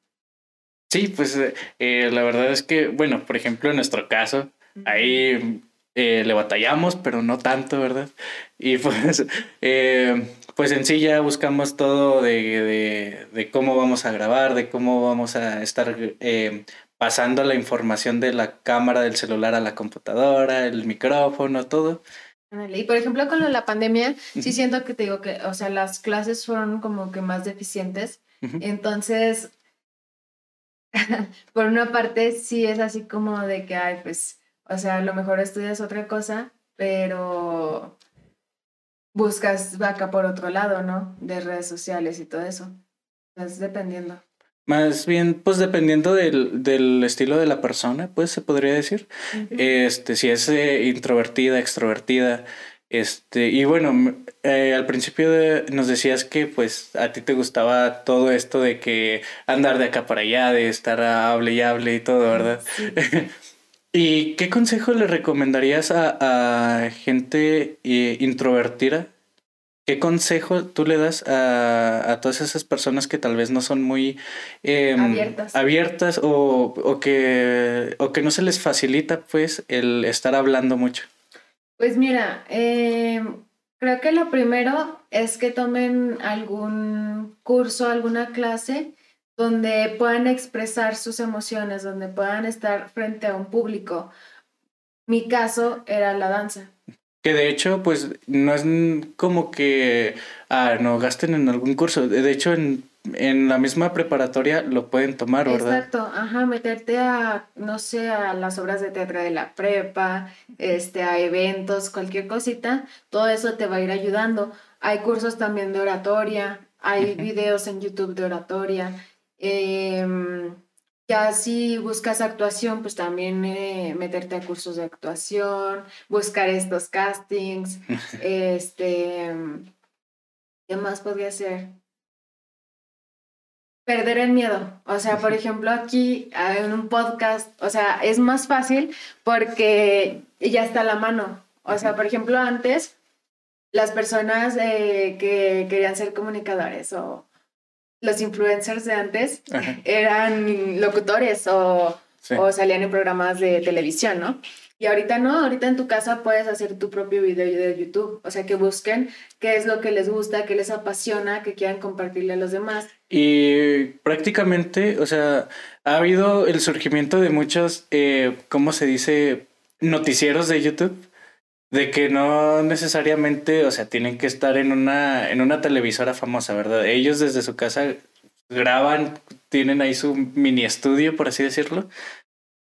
Sí, pues eh, eh, la verdad es que, bueno, por ejemplo, en nuestro caso, ahí le batallamos, pero no tanto, ¿verdad? Y pues, pues en sí ya buscamos todo de, de, de, cómo vamos a grabar, de cómo vamos a estar pasando la información de la cámara del celular a la computadora, el micrófono, todo. Y por ejemplo, con la pandemia, sí siento que te digo que, o sea, las clases fueron como que más deficientes. Entonces, por una parte, sí es así como de que, ay, pues, o sea, a lo mejor estudias otra cosa, pero buscas vaca por otro lado, ¿no? De redes sociales y todo eso. Entonces, dependiendo. Más bien, pues dependiendo del, del, estilo de la persona, pues se podría decir. Este, si es eh, introvertida, extrovertida. Este, y bueno, eh, al principio nos decías que pues a ti te gustaba todo esto de que andar de acá para allá, de estar hable y hable y todo, ¿verdad? ¿Y qué consejo le recomendarías a, a gente eh, introvertida ¿Qué consejo tú le das a, a, todas esas personas que tal vez no son muy em, abiertas, abiertas o, o, que, o que no se les facilita pues el estar hablando mucho? Pues mira, em, Creo que lo primero es que tomen algún curso, alguna clase donde puedan expresar sus emociones, donde puedan estar frente a un público. Mi caso era la danza. Que de hecho, pues no es como que ah, no gasten en algún curso. De hecho, en, en la misma preparatoria lo pueden tomar, ¿verdad? Exacto, ajá, meterte a, no sé, a las obras de teatro de la prepa, este, a eventos, cualquier cosita, todo eso te va a ir ayudando. Hay cursos también de oratoria, hay videos en YouTube de oratoria. Em, ya si buscas actuación, pues también eh, meterte a cursos de actuación, buscar estos castings, este, ¿qué más podría ser? Perder el miedo. O sea, por ejemplo, aquí en un podcast, o sea, es más fácil porque ya está a la mano. O sea, por ejemplo, antes las personas eh, que querían ser comunicadores o los influencers de antes eran locutores o, o, salían en programas de televisión, ¿no? Y ahorita no, ahorita en tu casa puedes hacer tu propio video de YouTube, o sea, que busquen qué es lo que les gusta, qué les apasiona, que quieran compartirle a los demás. Y prácticamente, o sea, ha habido el surgimiento de muchos, eh, ¿cómo se dice? Noticieros de YouTube de que no necesariamente, o sea, tienen que estar en una, en una televisora famosa, ¿verdad? Ellos desde su casa graban, tienen ahí su mini estudio, por así decirlo.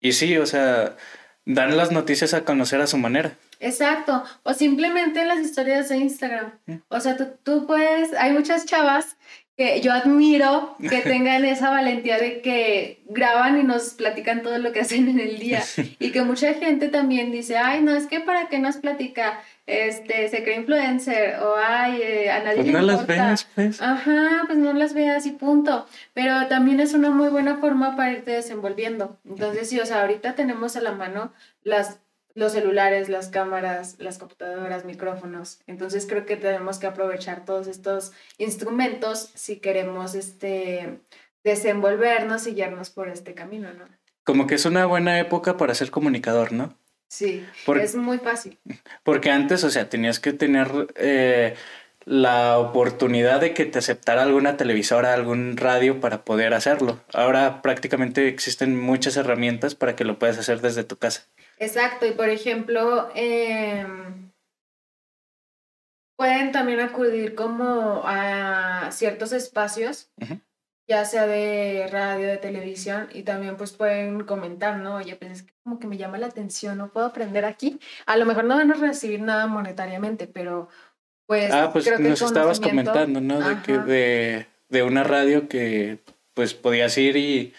Y sí, o sea, dan las noticias a conocer a su manera. Exacto, o simplemente las historias de Instagram. Mm. O sea, tú, tú puedes, hay muchas chavas que yo admiro que tengan esa valentía de que graban y nos platican todo lo que hacen en el día y que mucha gente también dice, ay, no, es que para qué nos platica, este, se cree influencer o ay, eh, a nadie pues no las veas, pues. Ajá, pues no las veas y punto. Pero también es una muy buena forma para irte desenvolviendo. Entonces, sí, o sea, ahorita tenemos a la mano las los celulares, las cámaras, las computadoras, micrófonos. Entonces creo que tenemos que aprovechar todos estos instrumentos si queremos este, desenvolvernos y guiarnos por este camino, ¿no? Como que es una buena época para ser comunicador, ¿no? Sí, es muy fácil. Porque antes, o sea, tenías que tener eh, la oportunidad de que te aceptara alguna televisora, algún radio para poder hacerlo. Ahora prácticamente existen muchas herramientas para que lo puedas hacer desde tu casa. Exacto, y por ejemplo, em, pueden también acudir como a ciertos espacios, ya sea de radio, de televisión, y también pues pueden comentar, ¿no? Oye, pues es como que me llama la atención, no puedo aprender aquí. A lo mejor no van a recibir nada monetariamente, pero pues... Ah, pues creo que nos estabas comentando, ¿no? De que de, de una radio que pues podías ir y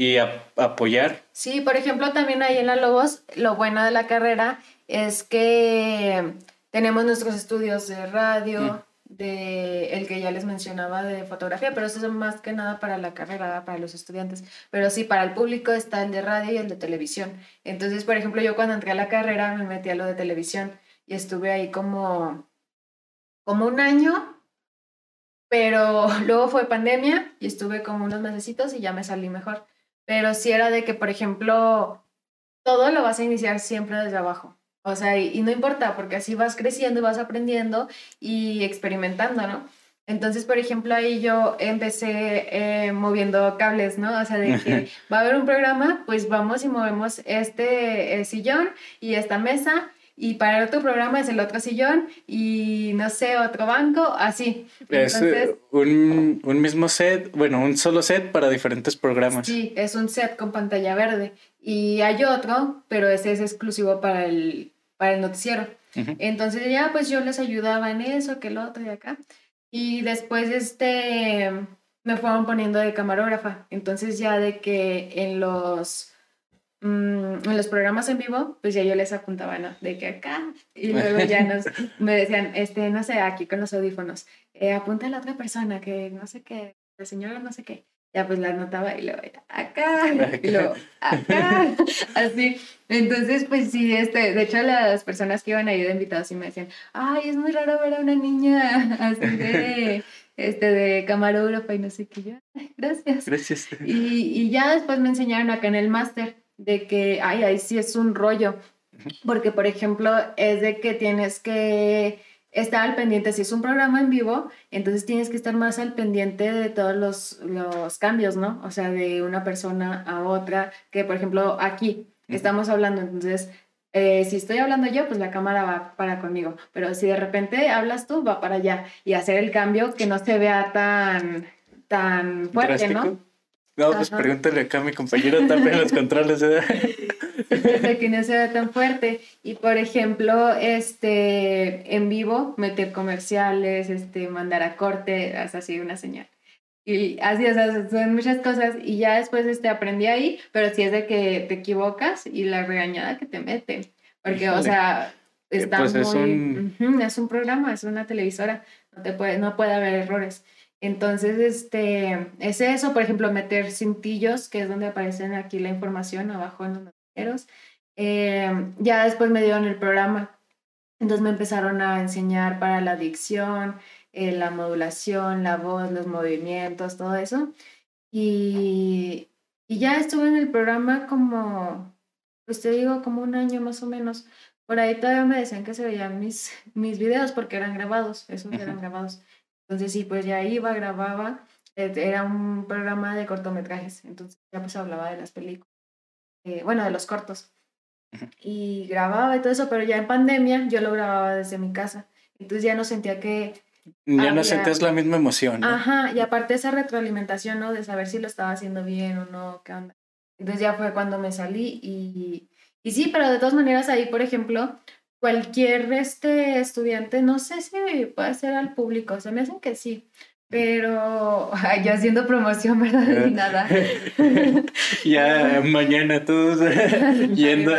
y apoyar. Sí, por ejemplo, también ahí en la Lobos, lo bueno de la carrera es que tenemos nuestros estudios de radio, mm. de el que ya les mencionaba de fotografía, pero eso es más que nada para la carrera, para los estudiantes. Pero sí, para el público está el de radio y el de televisión. Entonces, por ejemplo, yo cuando entré a la carrera me metí a lo de televisión y estuve ahí como, como un año pero luego fue pandemia y estuve como unos mesecitos y ya me salí mejor pero sí era de que, por ejemplo, todo lo vas a iniciar siempre desde abajo. O sea, y, no importa, porque así vas creciendo y vas aprendiendo y experimentando, ¿no? Entonces, por ejemplo, ahí yo empecé eh, moviendo cables, ¿no? O sea, de que va a haber un programa, pues vamos y movemos este eh, sillón y esta mesa y para el otro programa es el otro sillón y no sé, otro banco, así. Es eh, un, un, mismo set, bueno, un solo set para diferentes programas. Sí, es un set con pantalla verde y hay otro, pero ese es exclusivo para el, para el noticiero. Entonces ya pues yo les ayudaba en eso, que el otro y acá. Y después este me fueron poniendo de camarógrafa. Entonces ya de que en los Mm, en los programas en vivo, pues ya yo les apuntaba, ¿no? De que acá, y luego ya nos, me decían, este, no sé, aquí con los audífonos, eh, apunta a la otra persona, que no sé qué, la señora no sé qué. Ya pues la anotaba y luego, acá, y luego, acá, así. Entonces, pues sí, este, de hecho las personas que iban ahí de invitados sí me decían, ay, es muy raro ver a una niña así de este, de camarógrafa y no sé qué. Yo, gracias. Gracias. Y, y, ya después me enseñaron acá en el máster de que, ay, ahí sí es un rollo, porque por ejemplo es de que tienes que estar al pendiente. Si es un programa en vivo, entonces tienes que estar más al pendiente de todos los, los cambios, ¿no? O sea, de una persona a otra, que por ejemplo aquí estamos hablando, entonces eh, si estoy hablando yo, pues la cámara va para conmigo, pero si de repente hablas tú, va para allá y hacer el cambio que no se vea tan, tan fuerte, ¿no? No, pues pregúntale acá a mi compañero también los controles. ¿eh? que no se vea tan fuerte. Y por ejemplo, este, en vivo, meter comerciales, este, mandar a corte, hasta así una señal. Y así, o sea, son muchas cosas y ya después este, aprendí ahí, pero si es de que te equivocas y la regañada que te meten, porque, o sea, eh, está pues muy... Es un... es un programa, es una televisora, no, te puede, no puede haber errores. Entonces, este, es eso, por ejemplo, meter cintillos, que es donde aparecen aquí la información abajo en los noticieros. Eh, ya después me dieron el programa, entonces me empezaron a enseñar para la dicción, eh, la modulación, la voz, los movimientos, todo eso. Y, y ya estuve en el programa como, pues te digo, como un año más o menos. Por ahí todavía me decían que se veían mis, mis videos porque eran grabados, esos eran grabados. Entonces sí, pues ya iba, grababa, era un programa de cortometrajes, entonces ya pues hablaba de las películas, eh, bueno, de los cortos. Y grababa y todo eso, pero ya en pandemia yo lo grababa desde mi casa. Entonces ya no sentía que ya no sentías la misma emoción. Ajá, y aparte esa retroalimentación, ¿no? De saber si lo estaba haciendo bien o no, qué onda. Entonces ya fue cuando me salí y, y sí, pero de todas maneras ahí, por ejemplo, cualquier este estudiante, no sé si puede ser al público, se me hacen que sí, pero ya haciendo promoción, ¿verdad? Ni nada. ya mañana todos yendo.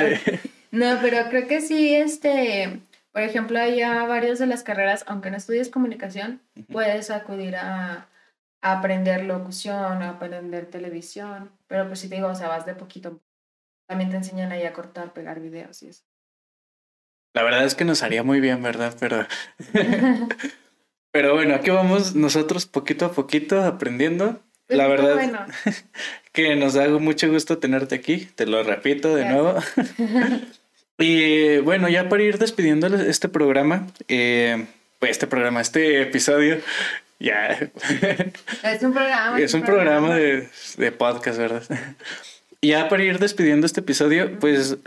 no, pero creo que sí, este, por ejemplo, ya varias de las carreras, aunque no estudies comunicación, puedes acudir a, aprender locución, a aprender televisión, pero pues si te digo, o sea, vas de poquito. También te enseñan ahí a cortar, pegar videos y eso. La verdad es que nos haría muy bien, ¿verdad? Pero, pero bueno, aquí vamos nosotros poquito a poquito aprendiendo. Pues la verdad que nos da mucho gusto tenerte aquí, te lo repito de nuevo. Y bueno, ya para ir despidiendo este programa, eh, pues este programa, este episodio, ya. Es un programa. Es un programa, de, de, podcast, ¿verdad? Ya para ir despidiendo este episodio, pues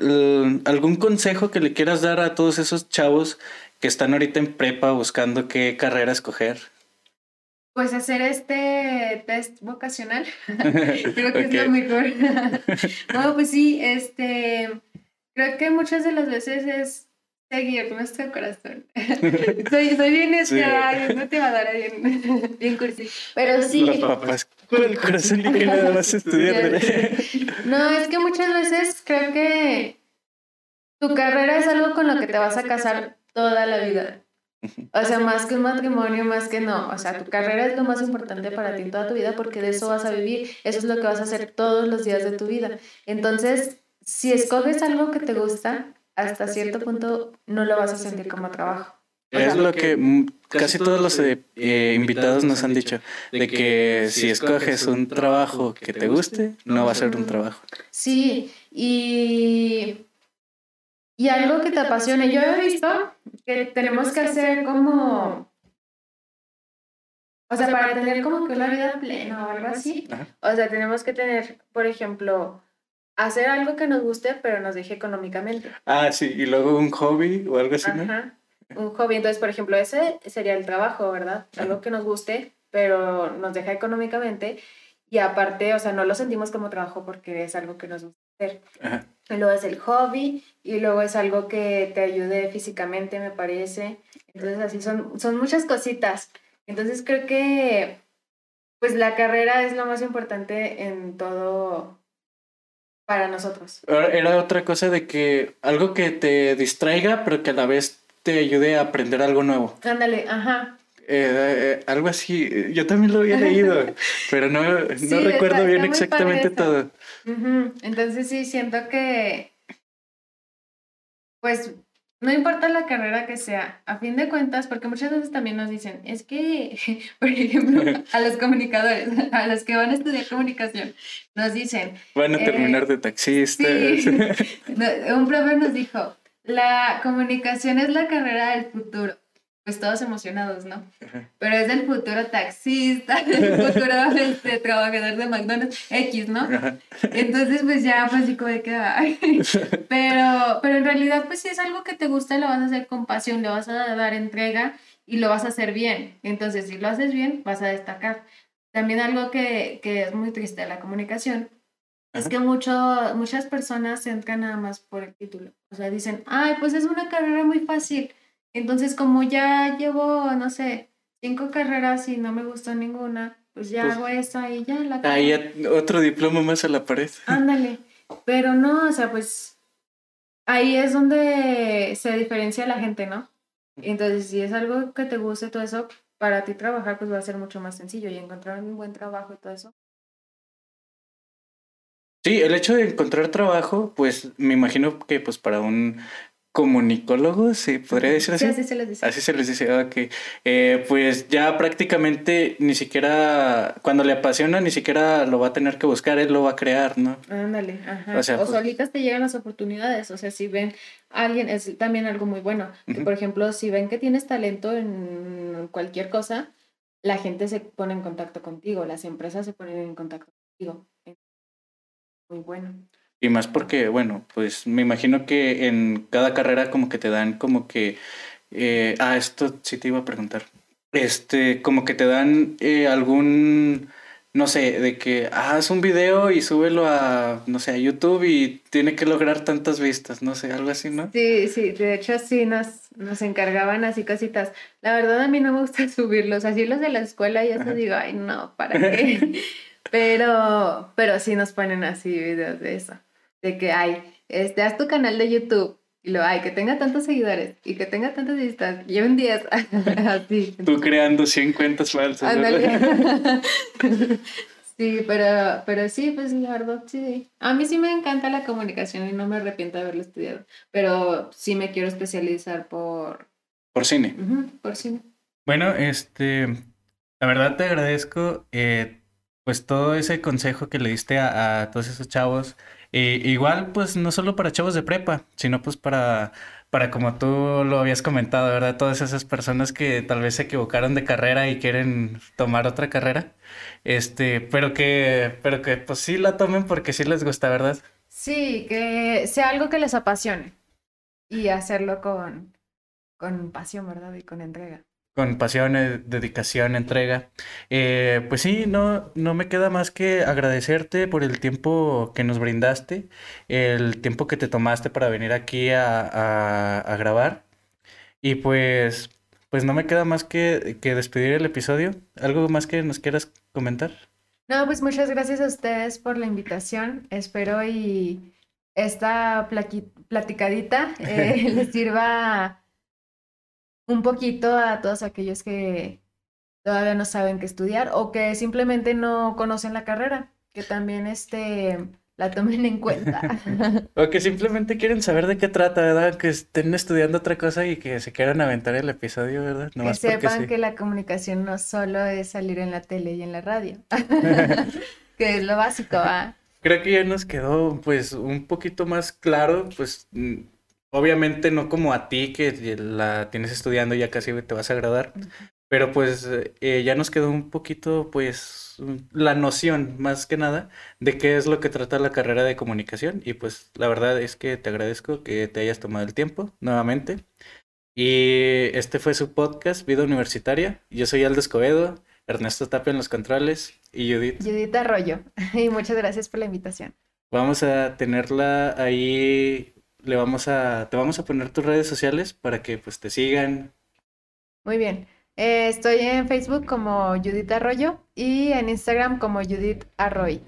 algún consejo que le quieras dar a todos esos chavos que están ahorita en prepa buscando qué carrera escoger. Pues hacer este test vocacional. Creo que es lo mejor. bueno, pues sí, este Creo que muchas de las veces es seguir nuestro corazón. soy, soy bien esperada, no te va a dar bien, bien cursi. Pero sí. Los papás con el corazón y que nada más estudiar. no, es que muchas veces creo que tu carrera es algo con lo que te vas a casar toda la vida. O sea, más que un matrimonio, más que no. O sea, tu carrera es lo más importante para ti en toda tu vida porque de eso vas a vivir. Eso es lo que vas a hacer todos los días de tu vida. Entonces, si escoges algo que te gusta, hasta cierto punto no lo vas a sentir como trabajo. Es lo que casi todos los eh, eh, invitados nos han dicho, de que si escoges un trabajo que te guste, no va a ser un trabajo. Sí, y, y algo que te apasione. Yo he visto que tenemos que hacer como, o sea, para tener como que una vida plena o algo así, o sea, tenemos que tener, por ejemplo, hacer algo que nos guste, pero nos deje económicamente. Ah, sí, y luego un hobby o algo así, Ajá. Un hobby, entonces, por ejemplo, ese sería el trabajo, ¿verdad? Algo que nos guste, pero nos deja económicamente. Y aparte, o sea, no lo sentimos como trabajo porque es algo que nos gusta hacer. Ajá. Y luego es el hobby y luego es algo que te ayude físicamente, me parece. Entonces, así son, son muchas cositas. Entonces, creo que, pues, la carrera es lo más importante en todo, para nosotros. Era otra cosa de que algo que te distraiga, pero que a la vez te ayude a aprender algo nuevo. Ándale, ajá. Eh, eh, algo así, yo también lo había leído, pero no, no recuerdo bien exactamente todo. Entonces sí, siento que, pues no importa la carrera que sea, a fin de cuentas, porque muchas veces también nos dicen, es que, por ejemplo, a los comunicadores, a los que van a estudiar comunicación, nos dicen... Van a terminar de eh, taxistas. un profe nos dijo, la comunicación es la carrera del futuro. Pues todos emocionados, ¿no? Pero es el futuro taxista, el futuro este, trabajador de McDonald's, X, ¿no? Entonces, pues ya fue así como de que, Pero, pero en realidad, pues si es algo que te gusta, lo vas a hacer con pasión, le vas a dar entrega y lo vas a hacer bien. Entonces, si lo haces bien, vas a destacar. También algo que, que es muy triste de la comunicación es que mucho, muchas personas entran nada más por el título. O sea, dicen, ay, pues es una carrera muy fácil entonces, como ya llevo, no sé, cinco carreras y no me gustó ninguna, pues ya pues hago esa y ya la Ahí otro diploma más a la pared. Ándale. Pero no, o sea, pues ahí es donde se diferencia la gente, ¿no? Entonces, si es algo que te guste todo eso, para ti trabajar pues va a ser mucho más sencillo y encontrar un buen trabajo y todo eso. Sí, el hecho de encontrar trabajo, pues me imagino que pues para un comunicólogos, ¿se podría decir así? Sí, así se les dice. Así se les dice, ok. Eh, pues ya prácticamente ni siquiera, cuando le apasiona, ni siquiera lo va a tener que buscar, él lo va a crear, ¿no? Ándale, ajá. O, sea, pues solitas te llegan las oportunidades, o sea, si ven a alguien, es también algo muy bueno, por ejemplo, si ven que tienes talento en cualquier cosa, la gente se pone en contacto contigo, las empresas se ponen en contacto contigo. Muy bueno. Y más porque, bueno, pues me imagino que en cada carrera como que te dan como que... Eh, ah, esto sí te iba a preguntar. Este, como que te dan eh, algún, no sé, de que haz un video y súbelo a, no sé, a YouTube y tiene que lograr tantas vistas, no sé, algo así, ¿no? Sí, sí, de hecho sí nos, nos encargaban así cositas. La verdad a mí no me gusta subirlos, así los de la escuela y eso digo, ay no, ¿para qué? pero, pero sí nos ponen así videos de eso de que hay, este, haz tu canal de YouTube y lo hay, que tenga tantos seguidores y que tenga tantas vistas, y un 10, así. Tú creando 100 cuentas falsas. sí, pero, pero sí, pues la verdad, sí. A mí sí me encanta la comunicación y no me arrepiento de haberlo estudiado, pero sí me quiero especializar por... Por cine. por cine. Bueno, este, la verdad te agradezco, eh, pues todo ese consejo que le diste a, a todos esos chavos igual, pues no solo para chavos de prepa, sino pues para, para como tú lo habías comentado, ¿verdad? Todas esas personas que tal vez se equivocaron de carrera y quieren tomar otra carrera, este, pero que, pero que pues sí la tomen porque sí les gusta, ¿verdad? Sí, que sea algo que les apasione y hacerlo con, con pasión, ¿verdad? Y con entrega con pasión, dedicación, entrega. Eh, pues sí, no, no me queda más que agradecerte por el tiempo que nos brindaste, el tiempo que te tomaste para venir aquí a, a, grabar. Y pues, pues no me queda más que, que despedir el episodio. ¿Algo más que nos quieras comentar? No, pues muchas gracias a ustedes por la invitación. Espero y esta platicadita eh, les sirva un poquito a todos aquellos que todavía no saben qué estudiar o que simplemente no conocen la carrera, que también este la tomen en cuenta. o que simplemente quieren saber de qué trata, ¿verdad? Que estén estudiando otra cosa y que se quieran aventar el episodio, ¿verdad? que sepan que la comunicación no solo es salir en la tele y en la radio, que es lo básico, ¿ah? Creo que ya nos quedó pues un poquito más claro, pues Obviamente no como a ti que la tienes estudiando ya casi te vas a agradar, pero pues eh, ya nos quedó un poquito pues la noción más que nada de qué es lo que trata la carrera de comunicación y pues la verdad es que te agradezco que te hayas tomado el tiempo nuevamente. Y este fue su podcast Vida Universitaria. Yo soy Aldo Escobedo, Ernesto Tapia en los controles y Judith. Judith Arroyo. Y muchas gracias por la invitación. Vamos a tenerla ahí le vamos a, te vamos a poner tus redes sociales para que pues te sigan. Muy bien. Eh, estoy en Facebook como Judith Arroyo y en Instagram como Judith Arroy.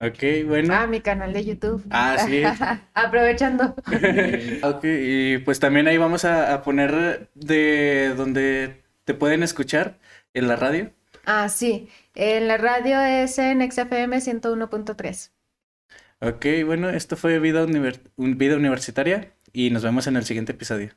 Ok, bueno. Ah, mi canal de YouTube. Ah, sí. Aprovechando. ok, y pues también ahí vamos a, a, poner de donde te pueden escuchar en la radio. Ah, sí. En la radio es en XFM 101.3. Ok, bueno, esto fue Vida, Vida Universitaria y nos vemos en el siguiente episodio.